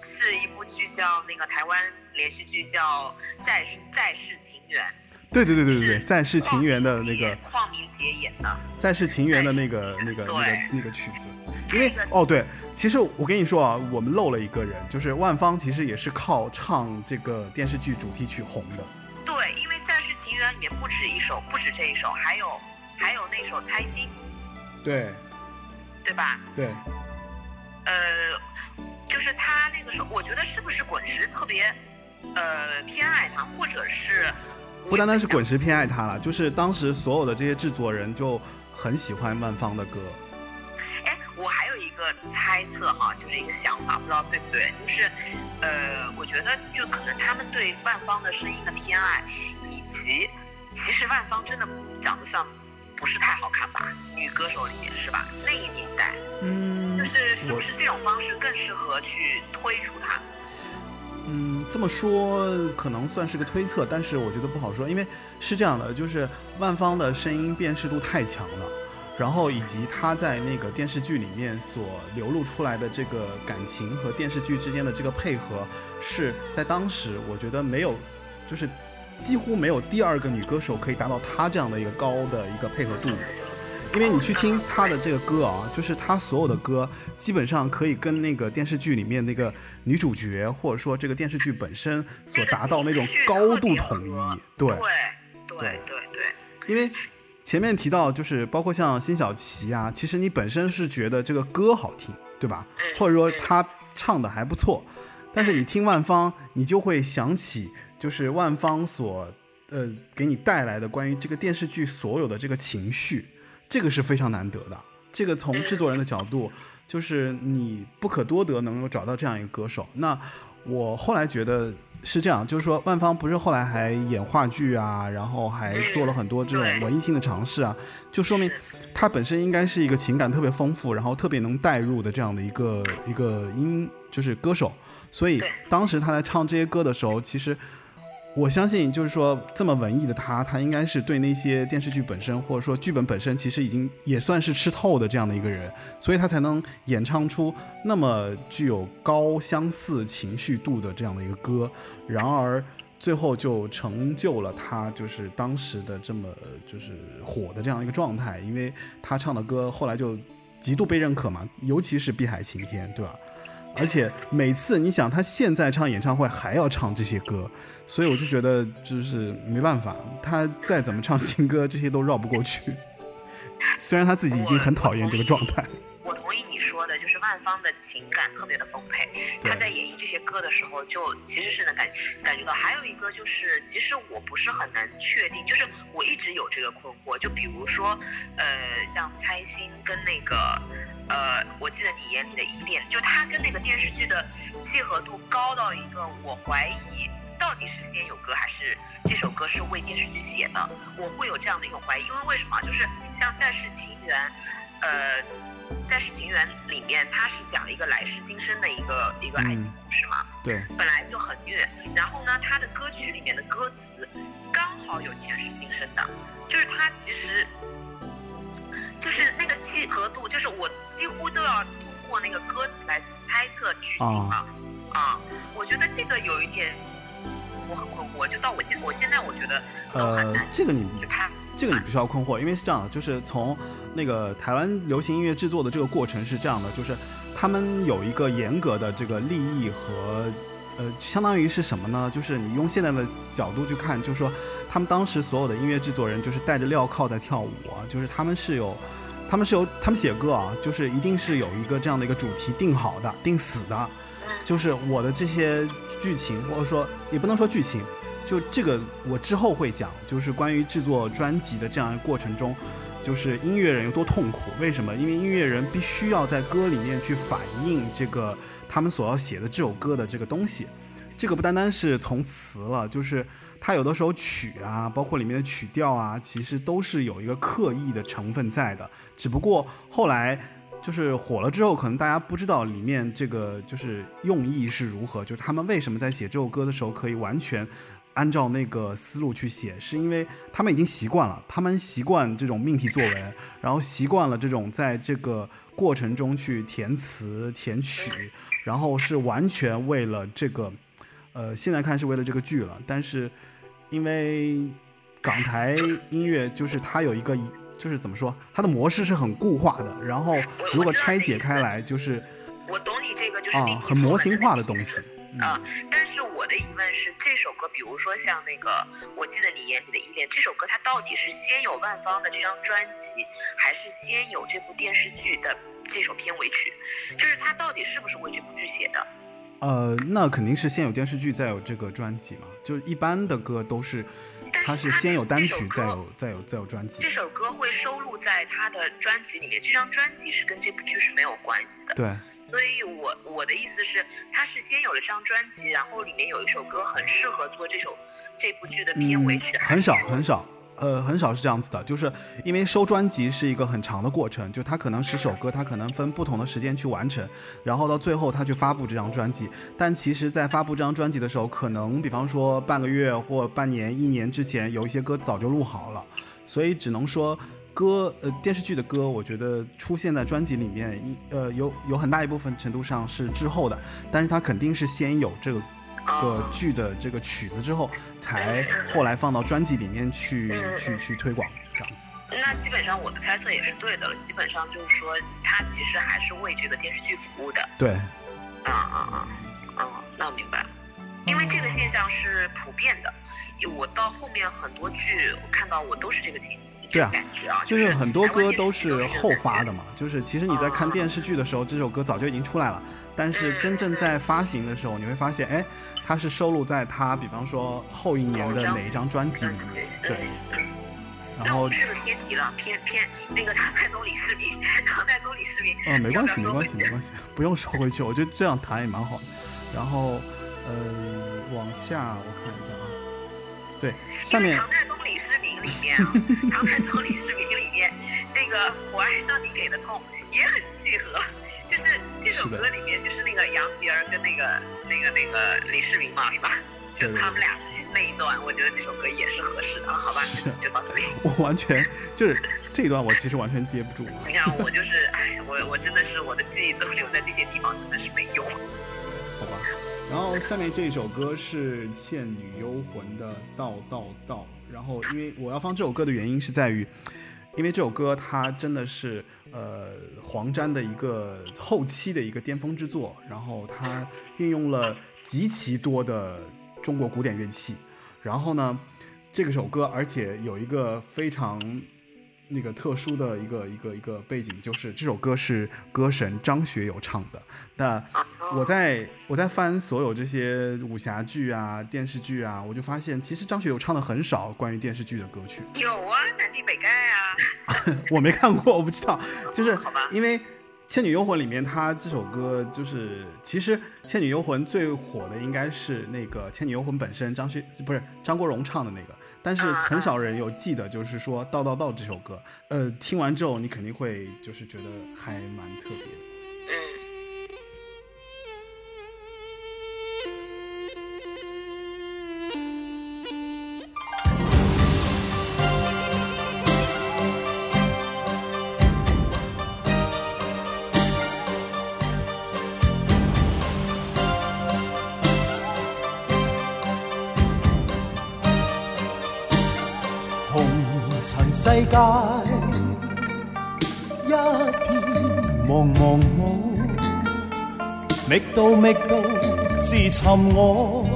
是一部剧叫那个台湾连续剧叫《再再世情缘》，对对对对对对，是在世情缘的那个邝明杰演的。在世情缘的那个那个那个对那个曲子，因为哦对，其实我跟你说啊，我们漏了一个人，就是万芳，其实也是靠唱这个电视剧主题曲红的。对，因为《在世情缘》里面不止一首，不止这一首，还有还有那首《猜心》，对。对吧？对，呃，就是他那个时候，我觉得是不是滚石特别呃偏爱他，或者是不单单是滚石，偏爱他了，就是当时所有的这些制作人就很喜欢万芳的歌。哎，我还有一个猜测哈，就是一个想法，不知道对不对，就是呃，我觉得就可能他们对万芳的声音的偏爱，以及其实万芳真的长得像不是太好看吧，女歌手里面是吧？那一年代，嗯就是是不是这种方式更适合去推出她？嗯，这么说可能算是个推测，但是我觉得不好说，因为是这样的，就是万芳的声音辨识度太强了，然后以及她在那个电视剧里面所流露出来的这个感情和电视剧之间的这个配合，是在当时我觉得没有，就是几乎没有第二个女歌手可以达到她这样的一个高的一个配合度。因为你去听他的这个歌啊，就是他所有的歌基本上可以跟那个电视剧里面那个女主角，或者说这个电视剧本身所达到那种高度统一。对，对对对因为前面提到就是包括像辛晓琪啊，其实你本身是觉得这个歌好听，对吧？或者说她唱的还不错，但是你听万芳，你就会想起就是万芳所呃给你带来的关于这个电视剧所有的这个情绪，这个是非常难得的。这个从制作人的角度，就是你不可多得能够找到这样一个歌手。那我后来觉得是这样，就是说万芳不是后来还演话剧啊，然后还做了很多这种文艺性的尝试啊，就说明他本身应该是一个情感特别丰富，然后特别能带入的这样的一个一个音就是歌手。所以当时他在唱这些歌的时候，其实我相信，就是说这么文艺的他，他应该是对那些电视剧本身或者说剧本本身，其实已经也算是吃透的这样的一个人，所以他才能演唱出那么具有高相似情绪度的这样的一个歌。然而最后就成就了他就是当时的这么就是火的这样一个状态，因为他唱的歌后来就极度被认可嘛，尤其是《碧海晴天》，对吧？而且每次你想他现在唱演唱会还要唱这些歌，所以我就觉得就是没办法，他再怎么唱新歌，这些都绕不过去。虽然他自己已经很讨厌这个状态。我同意你说的，就是万芳的情感特别的丰沛，对他在演绎这些歌的时候，就其实是能感感觉到。还有一个就是，其实我不是很能确定，就是我一直有这个困惑。就比如说，呃，像猜心跟那个，呃，我记得你眼里的依恋，就他跟那个电视剧的契合度高到一个，我怀疑。到底是先有歌还是这首歌是为电视剧写的？我会有这样的一种怀疑，因为为什么？就是像《再世情缘》，呃，《再世情缘》里面它是讲一个来世今生的一个一个爱情故事嘛，对，本来就很虐。然后呢，它的歌曲里面的歌词刚好有前世今生的，就是它其实就是那个契合度，就是我几乎都要通过那个歌词来猜测剧情了。啊，我觉得这个有一点我很困惑，就到我现我现在我觉得都很呃难，这个你去拍。这个你不需要困惑，因为是这样的，就是从那个台湾流行音乐制作的这个过程是这样的，就是他们有一个严格的这个利益和呃，相当于是什么呢？就是你用现在的角度去看，就是说他们当时所有的音乐制作人就是戴着镣铐在跳舞啊，就是他们是有。他们是有，他们写歌啊，就是一定是有一个这样的一个主题定好的、定死的，就是我的这些剧情，或者说也不能说剧情，就这个我之后会讲，就是关于制作专辑的这样一个过程中，就是音乐人有多痛苦。为什么？因为音乐人必须要在歌里面去反映这个他们所要写的这首歌的这个东西。这个不单单是从词了，就是它有的时候曲啊，包括里面的曲调啊，其实都是有一个刻意的成分在的。只不过后来就是火了之后，可能大家不知道里面这个就是用意是如何，就是他们为什么在写这首歌的时候可以完全按照那个思路去写，是因为他们已经习惯了，他们习惯这种命题作文，然后习惯了这种在这个过程中去填词填曲，然后是完全为了这个，呃，现在看是为了这个剧了，但是因为港台音乐就是它有一个。就是怎么说，它的模式是很固化的，然后如果拆解开来，就是我懂你这个就是啊很模型化的东西。啊、但是我的疑问是，这首歌，比如说像那个《我记得你眼里的依恋》这首歌，它到底是先有万芳的这张专辑，还是先有这部电视剧的这首片尾曲？就是它到底是不是为这部剧写的？呃，那肯定是先有电视剧，再有这个专辑嘛。就是一般的歌都是，它是先有单曲，再有再有再有专辑这。首歌会收录在他的专辑里面，这张专辑是跟这部剧是没有关系的。对，所以我我的意思是，他是先有了这张专辑，然后里面有一首歌很适合做这首这部剧的片尾曲，很少很少，呃，很少是这样子的，就是因为收专辑是一个很长的过程，就它可能十首歌，它可能分不同的时间去完成，然后到最后他去发布这张专辑。但其实，在发布这张专辑的时候，可能比方说半个月或半年、一年之前，有一些歌早就录好了，所以只能说。歌，呃，电视剧的歌，我觉得出现在专辑里面，一呃，有有很大一部分程度上是滞后的，但是它肯定是先有这个个剧的这个曲子之后，才后来放到专辑里面去去去推广这样子。那基本上我的猜测也是对的了，基本上就是说，他其实还是为这个电视剧服务的。对，嗯嗯嗯，嗯，那我明白了，因为这个现象是普遍的，我到后面很多剧我看到我都是这个情。对啊感觉啊，就是很多歌都是是后发的嘛，就是其实你在看电视剧的时候，这首歌早就已经出来了，但是真正在发行的时候，你会发现，哎，它是收录在他，比方说后一年的哪一张专辑里面，对。然后那我，这个偏题了，偏偏那个唐太宗李世民，唐太宗李世民。嗯，没关系，没关系，没关系，不用收回去，我觉得这样谈也蛮好的。然后，呃，往下我看一下啊，对，下面唐太宗李世民里面啊，唐太宗李世民里面那个我爱上你给的痛也很契合，就是这首歌里面就是那个杨吉儿跟那个那个那个李世民嘛，是吧？就他们俩那一段，我觉得这首歌也是合适的。啊好吧，就到这里。我完全就是这一段，我其实完全接不住。你看我就是，哎，我我真的是我的记忆都留在这些地方，真的是没用。好吧。然后下面这首歌是《倩女幽魂》的《道道道》，然后因为我要放这首歌的原因是在于，因为这首歌它真的是呃黄沾的一个后期的一个巅峰之作，然后他运用了极其多的中国古典乐器，然后呢，这个首歌而且有一个非常那个特殊的一个一个一个背景，就是这首歌是歌神张学友唱的。那我在我在翻所有这些武侠剧啊、电视剧啊，我就发现其实张学友唱的很少关于电视剧的歌曲。有啊，南帝北丐啊，我没看过，我不知道。就是好吧因为《倩女幽魂》里面，他这首歌就是，其实《倩女幽魂》最火的应该是那个《倩女幽魂》本身，张学不是张国荣唱的那个，但是啊很少人有记得，就是说《道道道》这首歌。呃，听完之后你肯定会就是觉得还蛮特别的。觅到觅到自寻我，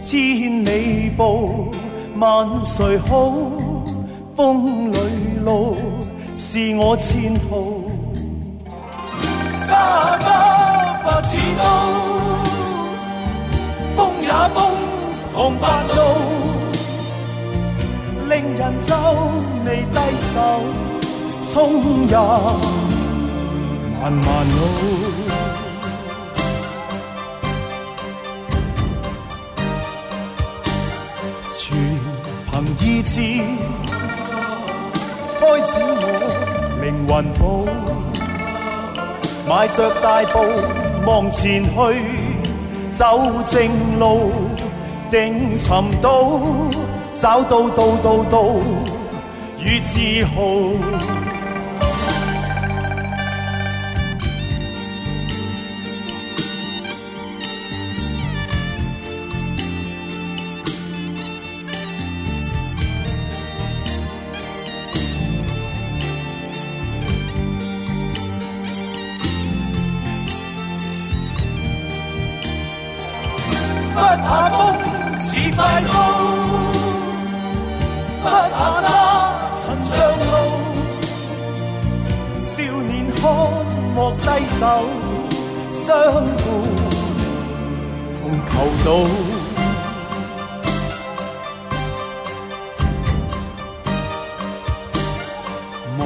千里步万谁好？风里路是我前途，揸得不似刀，風也風，紅白路。令人皱眉低首，衝入漫漫路。意志開展我灵魂步，迈着大步望前去，走正路，定寻到。找到道道道与自豪。相伴同求道。茫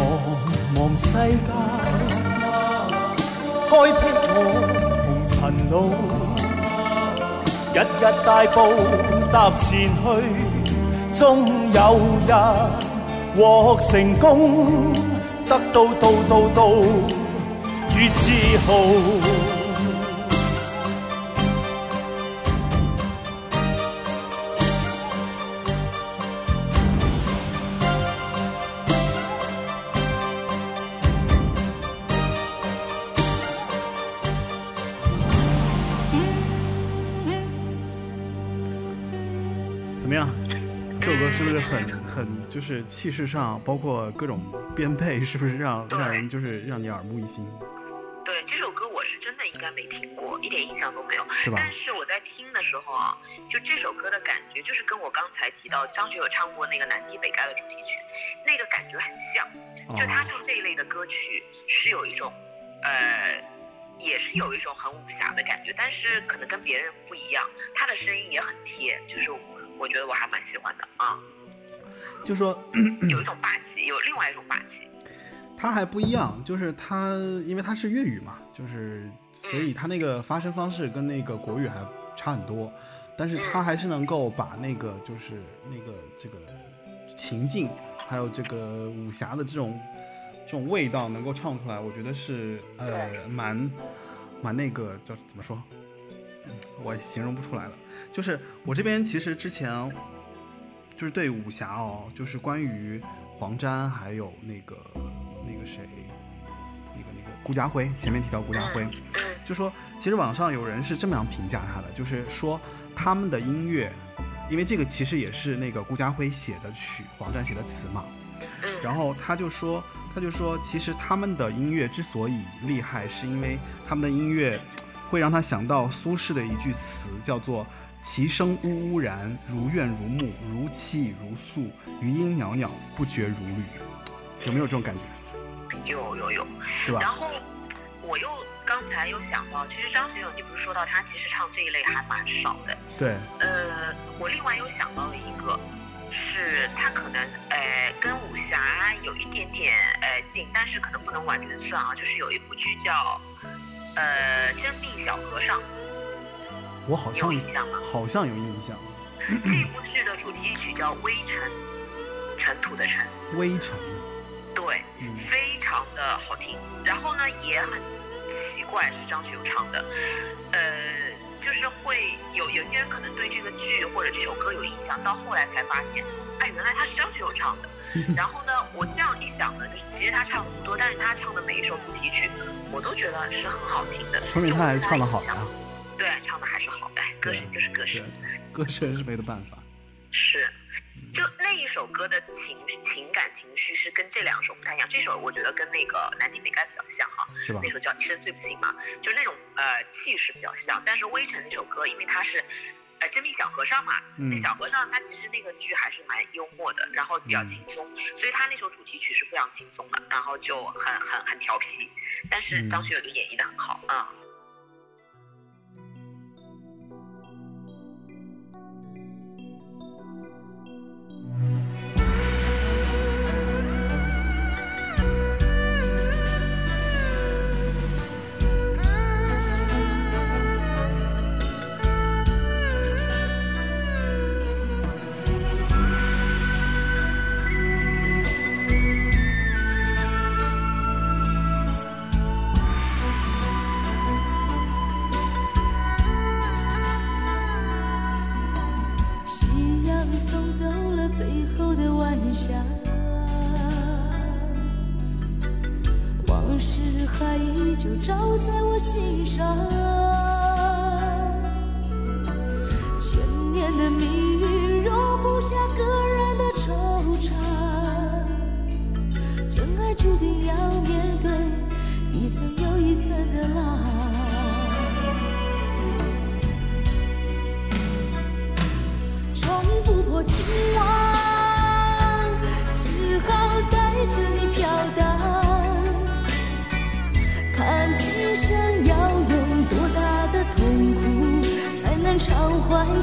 茫世界，開闢我紅塵路，日日大步踏前去。終有日獲成功，得到到到到與自豪。怎么样？这首歌是不是很很就是气势上，包括各种编配，是不是让让人就是让你耳目一新，应该没听过，一点印象都没有。对吧？但是我在听的时候啊，就这首歌的感觉，就是跟我刚才提到张学友唱过那个《南帝北丐》的主题曲，那个感觉很像。就他哦唱这一类的歌曲，是有一种，呃，也是有一种很武侠的感觉，但是可能跟别人不一样，他的声音也很贴，就是我觉得我还蛮喜欢的啊，就说有一种霸气，有另外一种霸气。他还不一样，就是他因为他是粤语嘛，就是所以他那个发声方式跟那个国语还差很多，但是他还是能够把那个就是那个这个情境，还有这个武侠的这种这种味道能够唱出来，我觉得是呃蛮蛮那个叫怎么说，嗯我形容不出来了。就是我这边其实之前就是对武侠哦，就是关于黄沾还有那个那个谁，顾家辉，前面提到顾家辉，嗯就说其实网上有人是这么样评价他的，就是说他们的音乐，因为这个其实也是那个顾家辉写的曲，黄沾写的词嘛，嗯然后他就说他就说，其实他们的音乐之所以厉害，是因为他们的音乐会让他想到苏轼的一句词，叫做“其声呜呜然，如怨如慕，如泣如诉，余音袅袅，不绝如缕”。有没有这种感觉？有有有，对吧然？后我又刚才又想到，其实张学友，你不是说到他其实唱这一类还蛮少的。对，呃，我另外又想到了一个，是他可能呃跟武侠有一点点呃近，但是可能不能完全算啊。就是有一部剧叫呃《真命小和尚》，我好像有印象吗？好像有印象。这部剧的主题曲叫《微尘》，尘土的尘。微尘，对，嗯非常的好听。然后呢，也很奇怪，是张学友唱的，呃，就是会有有些人可能对这个剧或者这首歌有印象，到后来才发现，哎，原来他是张学友唱的。然后呢，我这样一想呢，就是其实他唱的不多，但是他唱的每一首主题曲，我都觉得是很好听的，说明他还是唱的好呀呀。对，唱的还是好的，哎歌声就是歌声。歌神是没得办法。是，就那一首歌的情情感情绪是跟这两首不太一样。这首我觉得跟那个《南京北丐》比较像哈，是吧那首叫《一生醉不行》嘛，就是那种呃气势比较像。但是《微尘》那首歌，因为它是呃真命小和尚嘛，嗯那小和尚他其实那个剧还是蛮幽默的，然后比较轻松，所以他那首主题曲是非常轻松的，然后就很很很调皮，但是嗯张学友就演绎的很好啊。夕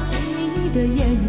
偿还欠你的眼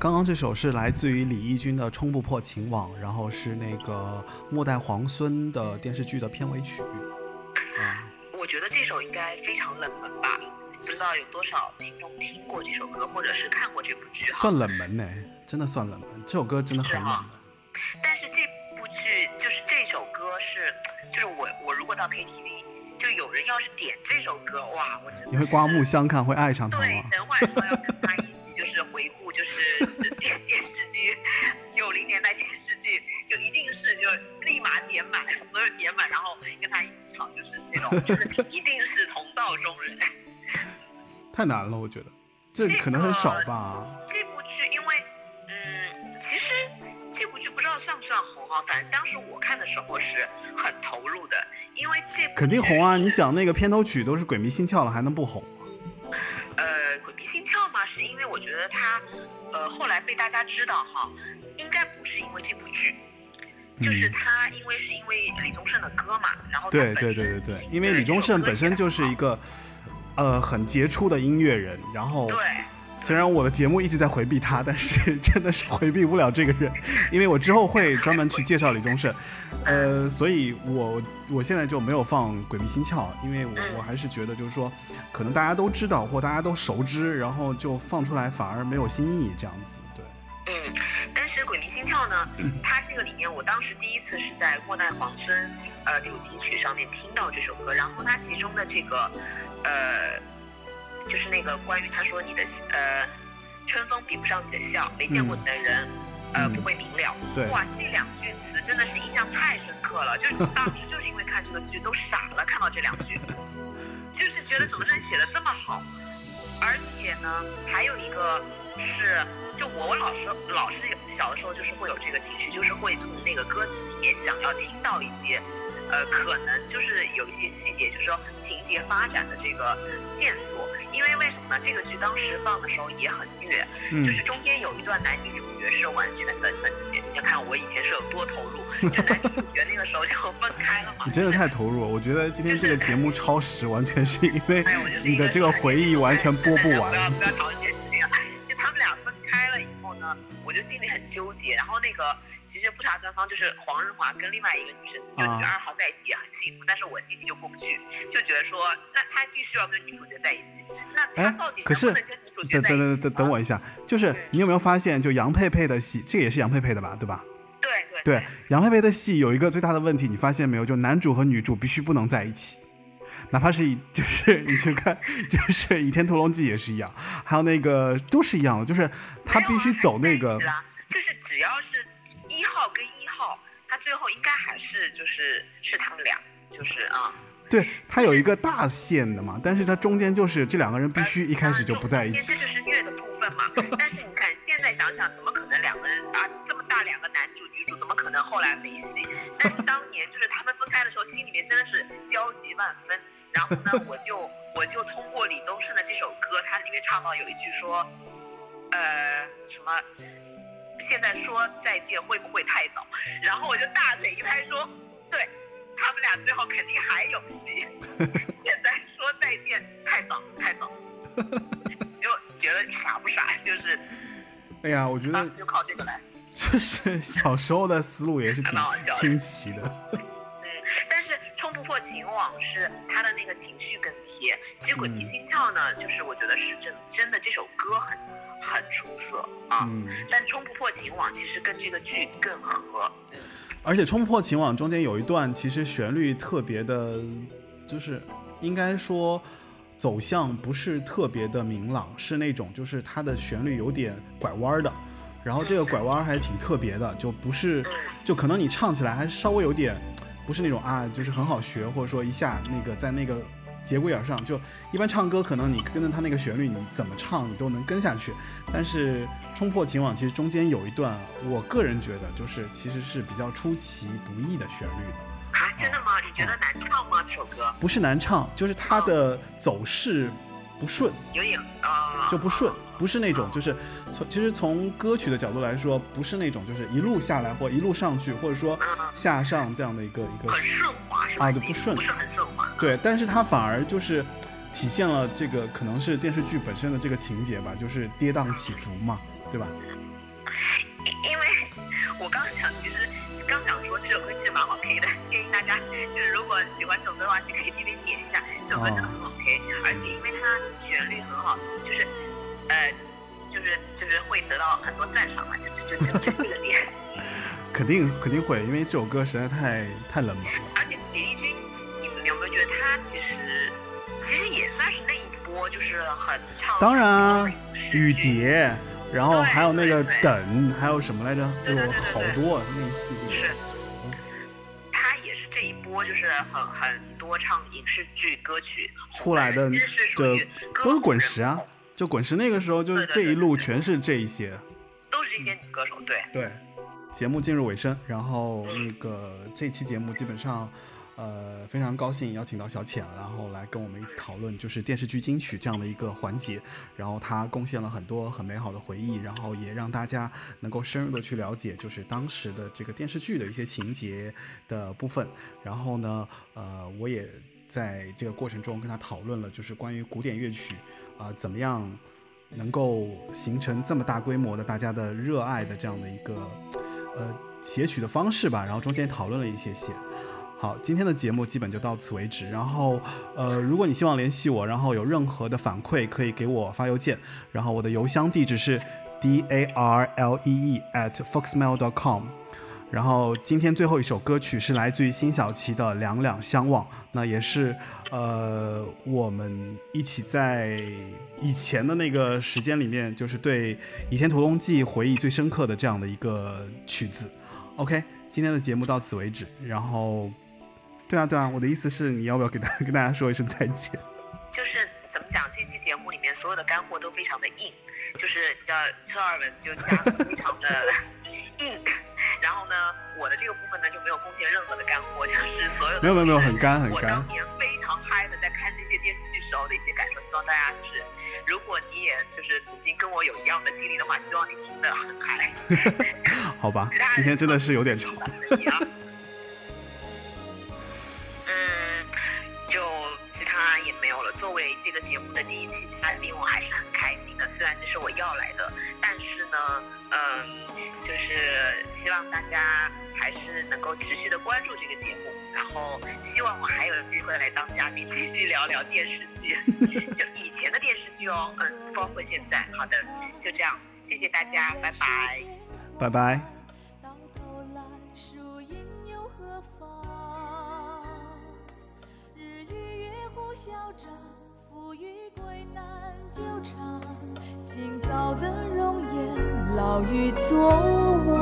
刚刚这首是来自于李翊君的《冲不破情网》，然后是那个末代皇孙的电视剧的片尾曲。啊，我觉得这首应该非常冷门吧？不知道有多少听众听过这首歌，或者是看过这部剧。算冷门呢，真的算冷门。这首歌真的很冷门。但是这部剧就是这首歌是，就是我我如果到 KTV，就有人要是点这首歌，哇，我真的你会刮目相看，会爱上它对吗，？整晚上要跟他一起，就是回顾，就是这电 电视剧，九零年代电视剧，就一定是就立马点满，所有点满，然后跟他一起唱，就是这种，就是一定是同道中人。太难了，我觉得这可能很少吧。这部剧因为，嗯，其实这部剧不知道算不算红啊，反正当时我看的时候是很投入的，因为这部肯定红啊！你想那个片头曲都是鬼迷心窍了，还能不红吗？呃，鬼迷心窍嘛，是因为我觉得他，呃，后来被大家知道哈，应该不是因为这部剧，就是他因为是因为李宗盛的歌嘛，然后他对对对对对，因为李宗盛本身就是一个呃很杰出的音乐人，然后对虽然我的节目一直在回避他，但是 真的是回避不了这个人，因为我之后会专门去介绍李宗盛，呃，所以我我现在就没有放《鬼迷心窍》，因为我我还是觉得就是说，可能大家都知道或大家都熟知，然后就放出来反而没有新意这样子，对，嗯，但是《鬼迷心窍》呢，它这个里面，我当时第一次是在《末代皇孙》呃主题曲上面听到这首歌，然后它其中的这个呃，就是那个关于他说你的呃，春风比不上你的笑，没见过你的人。呃，嗯不会明了。对哇，这两句词真的是印象太深刻了，就是当时就是因为看这个剧都傻了，看到这两句，就是觉得怎么能写的这么好，而且呢，还有一个是，就我老是老是有小的时候就是会有这个情绪，就是会从那个歌词里面想要听到一些，呃，可能就是有一些细节，就是说情节发展的这个线索。因为为什么呢？这个剧当时放的时候也很虐，嗯就是中间有一段男女主角是完全的，你你看我以前是有多投入，就男女主角那个时候就分开了嘛。你真的太 投入了，我觉得今天这个节目超时，完全是因为你的这个回忆完全播不不要完。不要讨论这件事情啊！就他们俩分开了以后呢，我就心里很纠结。然后那个其实富察官方就是黄日华跟另外一个女生，就女二号在一起也很幸福，但是我心里就过不去，就觉得说那他必须要跟女主角在一起，那他哎到底可是能不能跟女主角等在一起？等等等等我一下，就是你有没有发现，就杨佩佩的戏，这个也是杨佩佩的吧，对吧？对对对，杨佩佩的戏有一个最大的问题，你发现没有？就男主和女主必须不能在一起，哪怕是以 就是你去看，就是《倚天屠龙记》也是一样，还有那个都是一样的，就是他必须走那个就是只要号跟一号，他最后应该还是就是是他们俩，就是啊。对他有一个大线的嘛，但是他中间就是这两个人必须一开始就不在一起这。就是虐的部分嘛。但是你看，现在想想，怎么可能两个人啊这么大两个男主女主，怎么可能后来没戏？但是当年就是他们分开的时候，心里面真的是焦急万分。然后呢，我就我就通过李宗盛的这首歌，它里面唱到有一句说，呃，什么？现在说再见会不会太早？然后我就大腿一拍说，对，他们俩最后肯定还有戏。现在说再见太早太早，就觉得傻不傻？就是哎呀，我觉得就靠这个来。就是小时候的思路也是挺清奇的。嗯，但是冲不破情网是他的那个情绪更贴。其实鬼迷心窍呢，就是我觉得是真真的这首歌很很出色啊。嗯，但冲不破情网其实跟这个剧更合。而且《冲破情网》中间有一段，其实旋律特别的，就是应该说走向不是特别的明朗，是那种就是它的旋律有点拐弯儿的。然后这个拐弯还挺特别的，就不是，就可能你唱起来还稍微有点，不是那种啊，就是很好学，或者说一下那个在那个节骨眼上，就一般唱歌可能你跟着他那个旋律，你怎么唱你都能跟下去，但是冲破情网其实中间有一段，我个人觉得就是其实是比较出其不意的旋律的，啊，真的吗？你觉得难唱吗？这首歌不是难唱，就是它的走势不顺。有点啊，就不顺，不是那种就是从其实从歌曲的角度来说，不是那种就是一路下来或一路上去，或者说下上这样的一个一个很顺滑是吧？啊对不顺不是很顺滑。对，但是它反而就是体现了这个可能是电视剧本身的这个情节吧，就是跌宕起伏嘛，对吧？因因为我刚想，其实刚想说这首歌其实蛮好 K 的，建议大家就是如果喜欢这首歌的话，去 KTV 点一下，这首歌真的很好 K，、而且因为它旋律很好听，就是呃就是就是会得到很多赞赏嘛，就就就就就这个点。肯定肯定会，因为这首歌实在太太冷门了。而且李丽君，你们有没有觉得她其实其实也算是那一波就是很唱当然啊雨蝶，然后还有那个对对对等，还有什么来着？哎呦对对对对，好对多啊那一系列。是，他也是这一波，就是很很多唱影视剧歌曲出来的其实是属于都是滚石啊红，就滚石那个时候就是这一路全是这一些。都是这些女歌手，对，对，节目进入尾声，然后那个这期节目基本上，呃，非常高兴邀请到小浅，然后来跟我们一起讨论就是电视剧金曲这样的一个环节，然后她贡献了很多很美好的回忆，然后也让大家能够深入的去了解就是当时的这个电视剧的一些情节的部分，然后呢，呃，我也在这个过程中跟她讨论了就是关于古典乐曲啊、怎么样。能够形成这么大规模的大家的热爱的这样的一个呃写曲的方式吧，然后中间讨论了一些些。好，今天的节目基本就到此为止。然后，呃，如果你希望联系我，然后有任何的反馈，可以给我发邮件。然后我的邮箱地址是 d a r l e e at foxmail dot com。然后今天最后一首歌曲是来自于辛晓琪的《两两相望》，那也是呃我们一起在以前的那个时间里面，就是对《倚天屠龙记》回忆最深刻的这样的一个曲子。OK，今天的节目到此为止。然后，对啊对啊，我的意思是，你要不要给大 跟大家说一声再见？就是怎么讲，这期节目里面所有的干货都非常的硬，就是你知道车尔文就加的非常的，然后呢，我的这个部分呢就没有贡献任何的干货，就是所有的没有没有没有很干很干我当年非常嗨的在看这些电视剧时候的一些感受，希望大家就是，如果你也就是曾经跟我有一样的经历的话，希望你听得很嗨。好吧今天真的是有点长。所以啊，嗯，就其他也没有了。作为这个节目的第一期嘉宾，我还是很开心的。虽然这是我要来的，但是呢，嗯，就是希望大家还是能够持续的关注这个节目，然后希望我还有机会来当嘉宾，继续聊聊电视剧，就以前的电视剧哦，嗯，包括现在。好的，就这样，谢谢大家，拜拜。拜拜。到头来，输赢又何妨？日与月互消长，富与贵难久长。今早的容颜，老于昨晚。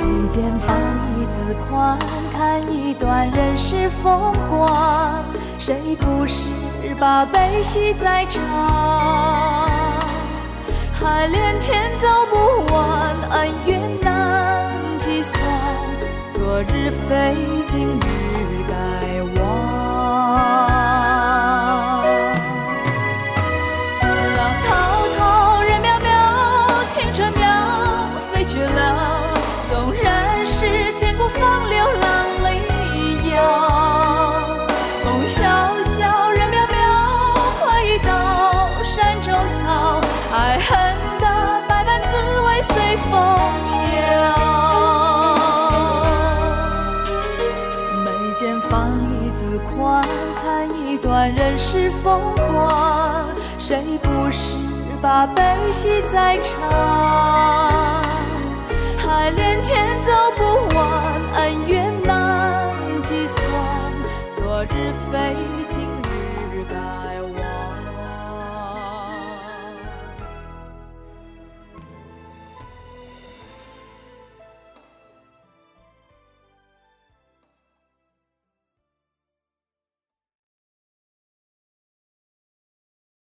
眉间放一字宽，看一段人世风光。谁不是把悲喜在尝？海连天走不完，恩怨难计算。昨日非，今日是风光。谁不是把悲喜在尝？海连天走不完，恩怨难计算。昨日非。